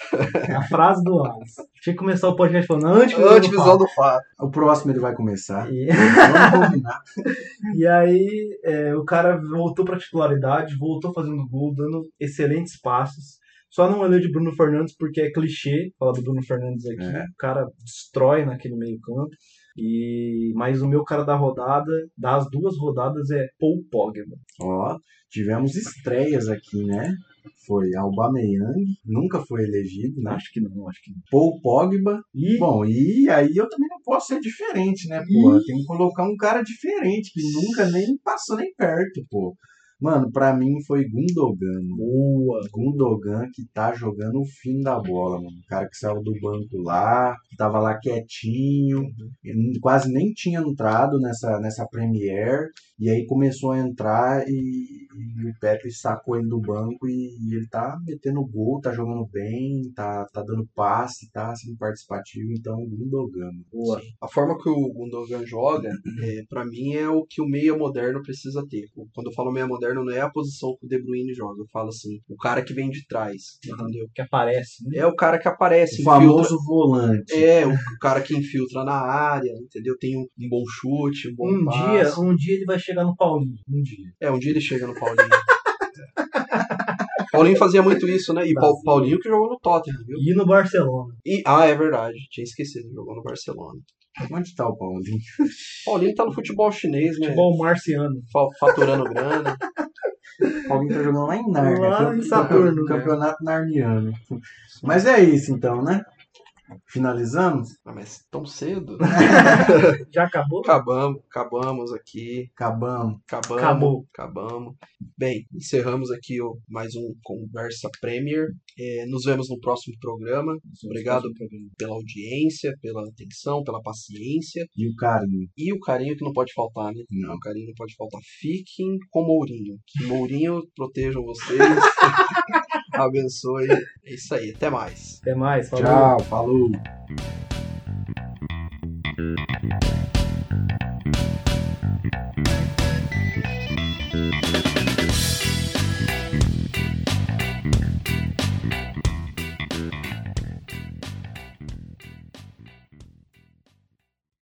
C: É a frase do Alisson. Tinha que começar o podcast falando antivisão,
A: antivisão
C: do
A: do fato.
B: O próximo ele vai começar.
C: fato. E,
B: Vamos combinar.
C: e aí é, o cara voltou pra titularidade, voltou fazendo gol, dando excelentes passes. Só não olhei de Bruno Fernandes porque é clichê falar do Bruno Fernandes aqui.
B: É.
C: O cara destrói naquele meio campo. E mas o meu cara da rodada, das duas rodadas é Paul Pogba.
B: Ó, tivemos estreias aqui, né? Foi Aubameyang, nunca foi elegido, né?
C: Acho que não, acho que não.
B: Paul Pogba.
C: E
B: Bom, e aí eu também não posso ser diferente, né, pô? Tem que colocar um cara diferente, que nunca nem passou nem perto, pô. Mano, pra mim foi Gundogan. mano.
C: boa.
B: Gundogan que tá jogando o fim da bola, mano. O cara que saiu do banco lá, que tava lá quietinho, ele quase nem tinha entrado nessa, nessa Premier, e aí começou a entrar e, e o Petri sacou ele do banco e, e ele tá metendo gol, tá jogando bem, tá, tá dando passe, tá sendo participativo, então Gundogan.
C: Boa.
A: A forma que o Gundogan joga, é, para mim, é o que o meia moderno precisa ter. Quando eu falo meia moderno, não é a posição que o De Bruyne joga. Eu falo assim, o cara que vem de trás, entendeu?
C: Que aparece, né?
A: É o cara que aparece,
B: O
A: infiltra.
B: famoso volante.
A: É, o cara que infiltra na área, entendeu? Tem um, um bom chute, um bom
C: Um
A: passe.
C: dia, um dia ele vai chegar no Paulinho. Um dia.
A: É, um dia ele chega no Paulinho. Paulinho fazia muito isso, né? E. Paulinho que jogou no Tottenham, viu?
C: E no Barcelona.
A: E, ah, é verdade. Tinha esquecido, jogou no Barcelona.
B: Onde tá o Paulinho?
A: Paulinho tá no futebol chinês, né?
C: Futebol marciano.
A: Fa- Faturando grana.
B: O Paulinho tá jogando lá em Narnia.
C: Lá em Saturno, né?
B: Campeonato Narniano. Mas é isso então, né? Finalizamos?
A: Ah, mas tão cedo?
C: Já acabou?
A: Acabamos, acabamos aqui.
B: Acabamos.
A: Acabamos.
C: Acabou.
A: Acabamos. Bem, encerramos aqui ó, mais um Conversa Premier. É, nos vemos no próximo programa. Obrigado pela audiência, pela atenção, pela paciência
B: E o carinho.
A: e o carinho que não pode faltar, né?
B: Não.
A: O carinho não pode faltar. Fiquem com Mourinho. Que Mourinho protejam vocês. Abençoe. É isso aí. Até mais.
C: Até mais. Falou.
B: Tchau, falou.